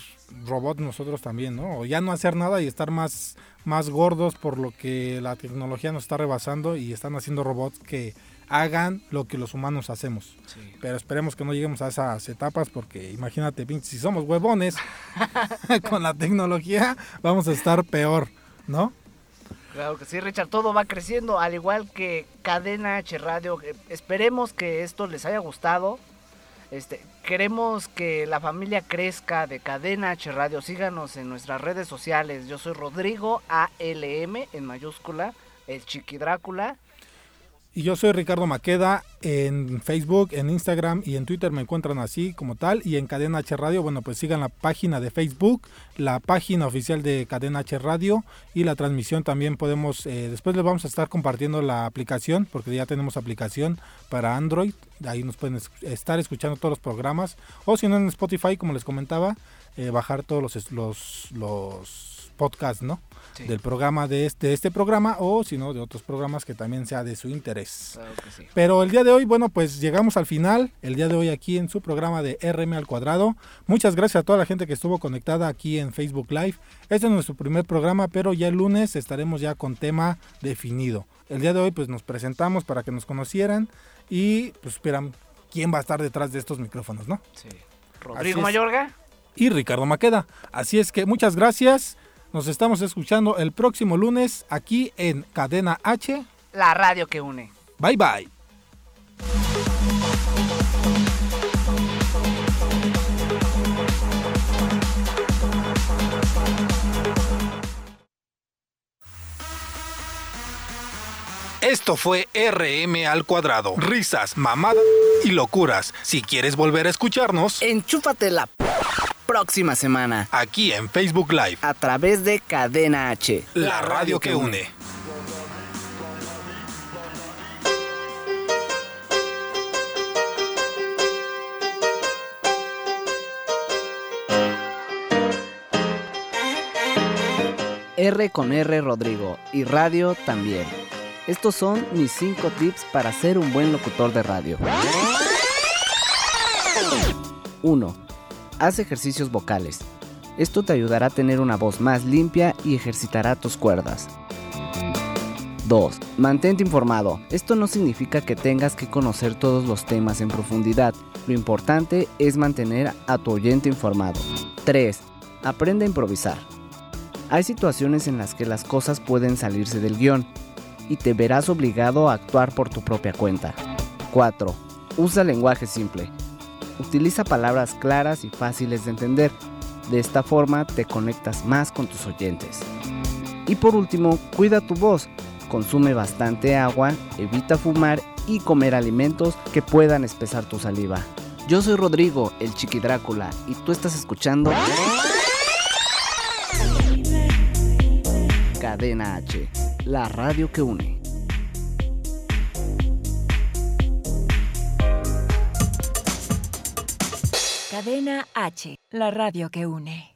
S4: robots nosotros también, ¿no? O ya no hacer nada y estar más, más gordos por lo que la tecnología nos está rebasando y están haciendo robots que hagan lo que los humanos hacemos.
S2: Sí.
S4: Pero esperemos que no lleguemos a esas etapas porque imagínate, si somos huevones con la tecnología, vamos a estar peor, ¿no?
S2: Claro que sí, Richard, todo va creciendo, al igual que Cadena H Radio. Eh, Esperemos que esto les haya gustado. Este, queremos que la familia crezca de Cadena H Radio. Síganos en nuestras redes sociales. Yo soy Rodrigo ALM en mayúscula, el Chiqui Drácula.
S4: Y yo soy Ricardo Maqueda en Facebook, en Instagram y en Twitter me encuentran así como tal. Y en Cadena H Radio, bueno, pues sigan la página de Facebook, la página oficial de Cadena H Radio y la transmisión también podemos, eh, después les vamos a estar compartiendo la aplicación, porque ya tenemos aplicación para Android. Ahí nos pueden es- estar escuchando todos los programas. O si no en Spotify, como les comentaba, eh, bajar todos los, los, los podcast, ¿no?
S2: Sí.
S4: Del programa de este, este programa o si no de otros programas que también sea de su interés.
S2: Claro que sí.
S4: Pero el día de hoy, bueno, pues llegamos al final, el día de hoy aquí en su programa de RM al cuadrado. Muchas gracias a toda la gente que estuvo conectada aquí en Facebook Live. Este es nuestro primer programa, pero ya el lunes estaremos ya con tema definido. El día de hoy pues nos presentamos para que nos conocieran y pues esperan quién va a estar detrás de estos micrófonos, ¿no?
S2: Sí. Rodrigo. Mayorga.
S4: Y Ricardo Maqueda. Así es que muchas gracias. Nos estamos escuchando el próximo lunes aquí en Cadena H.
S2: La radio que une.
S4: Bye bye.
S3: Esto fue RM al cuadrado. Risas, mamadas y locuras. Si quieres volver a escucharnos,
S2: Enchúfate la próxima semana
S3: aquí en Facebook Live,
S2: a través de Cadena H.
S3: la radio que une.
S2: R con R Rodrigo y radio también. Estos son mis 5 tips para ser un buen locutor de radio. 1. Haz ejercicios vocales. Esto te ayudará a tener una voz más limpia y ejercitará tus cuerdas. 2. Mantente informado. Esto no significa que tengas que conocer todos los temas en profundidad. Lo importante es mantener a tu oyente informado. 3. Aprende a improvisar. Hay situaciones en las que las cosas pueden salirse del guion y te verás obligado a actuar por tu propia cuenta. 4. Usa lenguaje simple. Utiliza palabras claras y fáciles de entender. De esta forma te conectas más con tus oyentes. Y por último, cuida tu voz. Consume bastante agua, evita fumar y comer alimentos que puedan espesar tu saliva. Yo soy Rodrigo, el Chiqui Drácula, y tú estás escuchando Cadena H, la radio que une.
S1: Cadena H, la radio que une.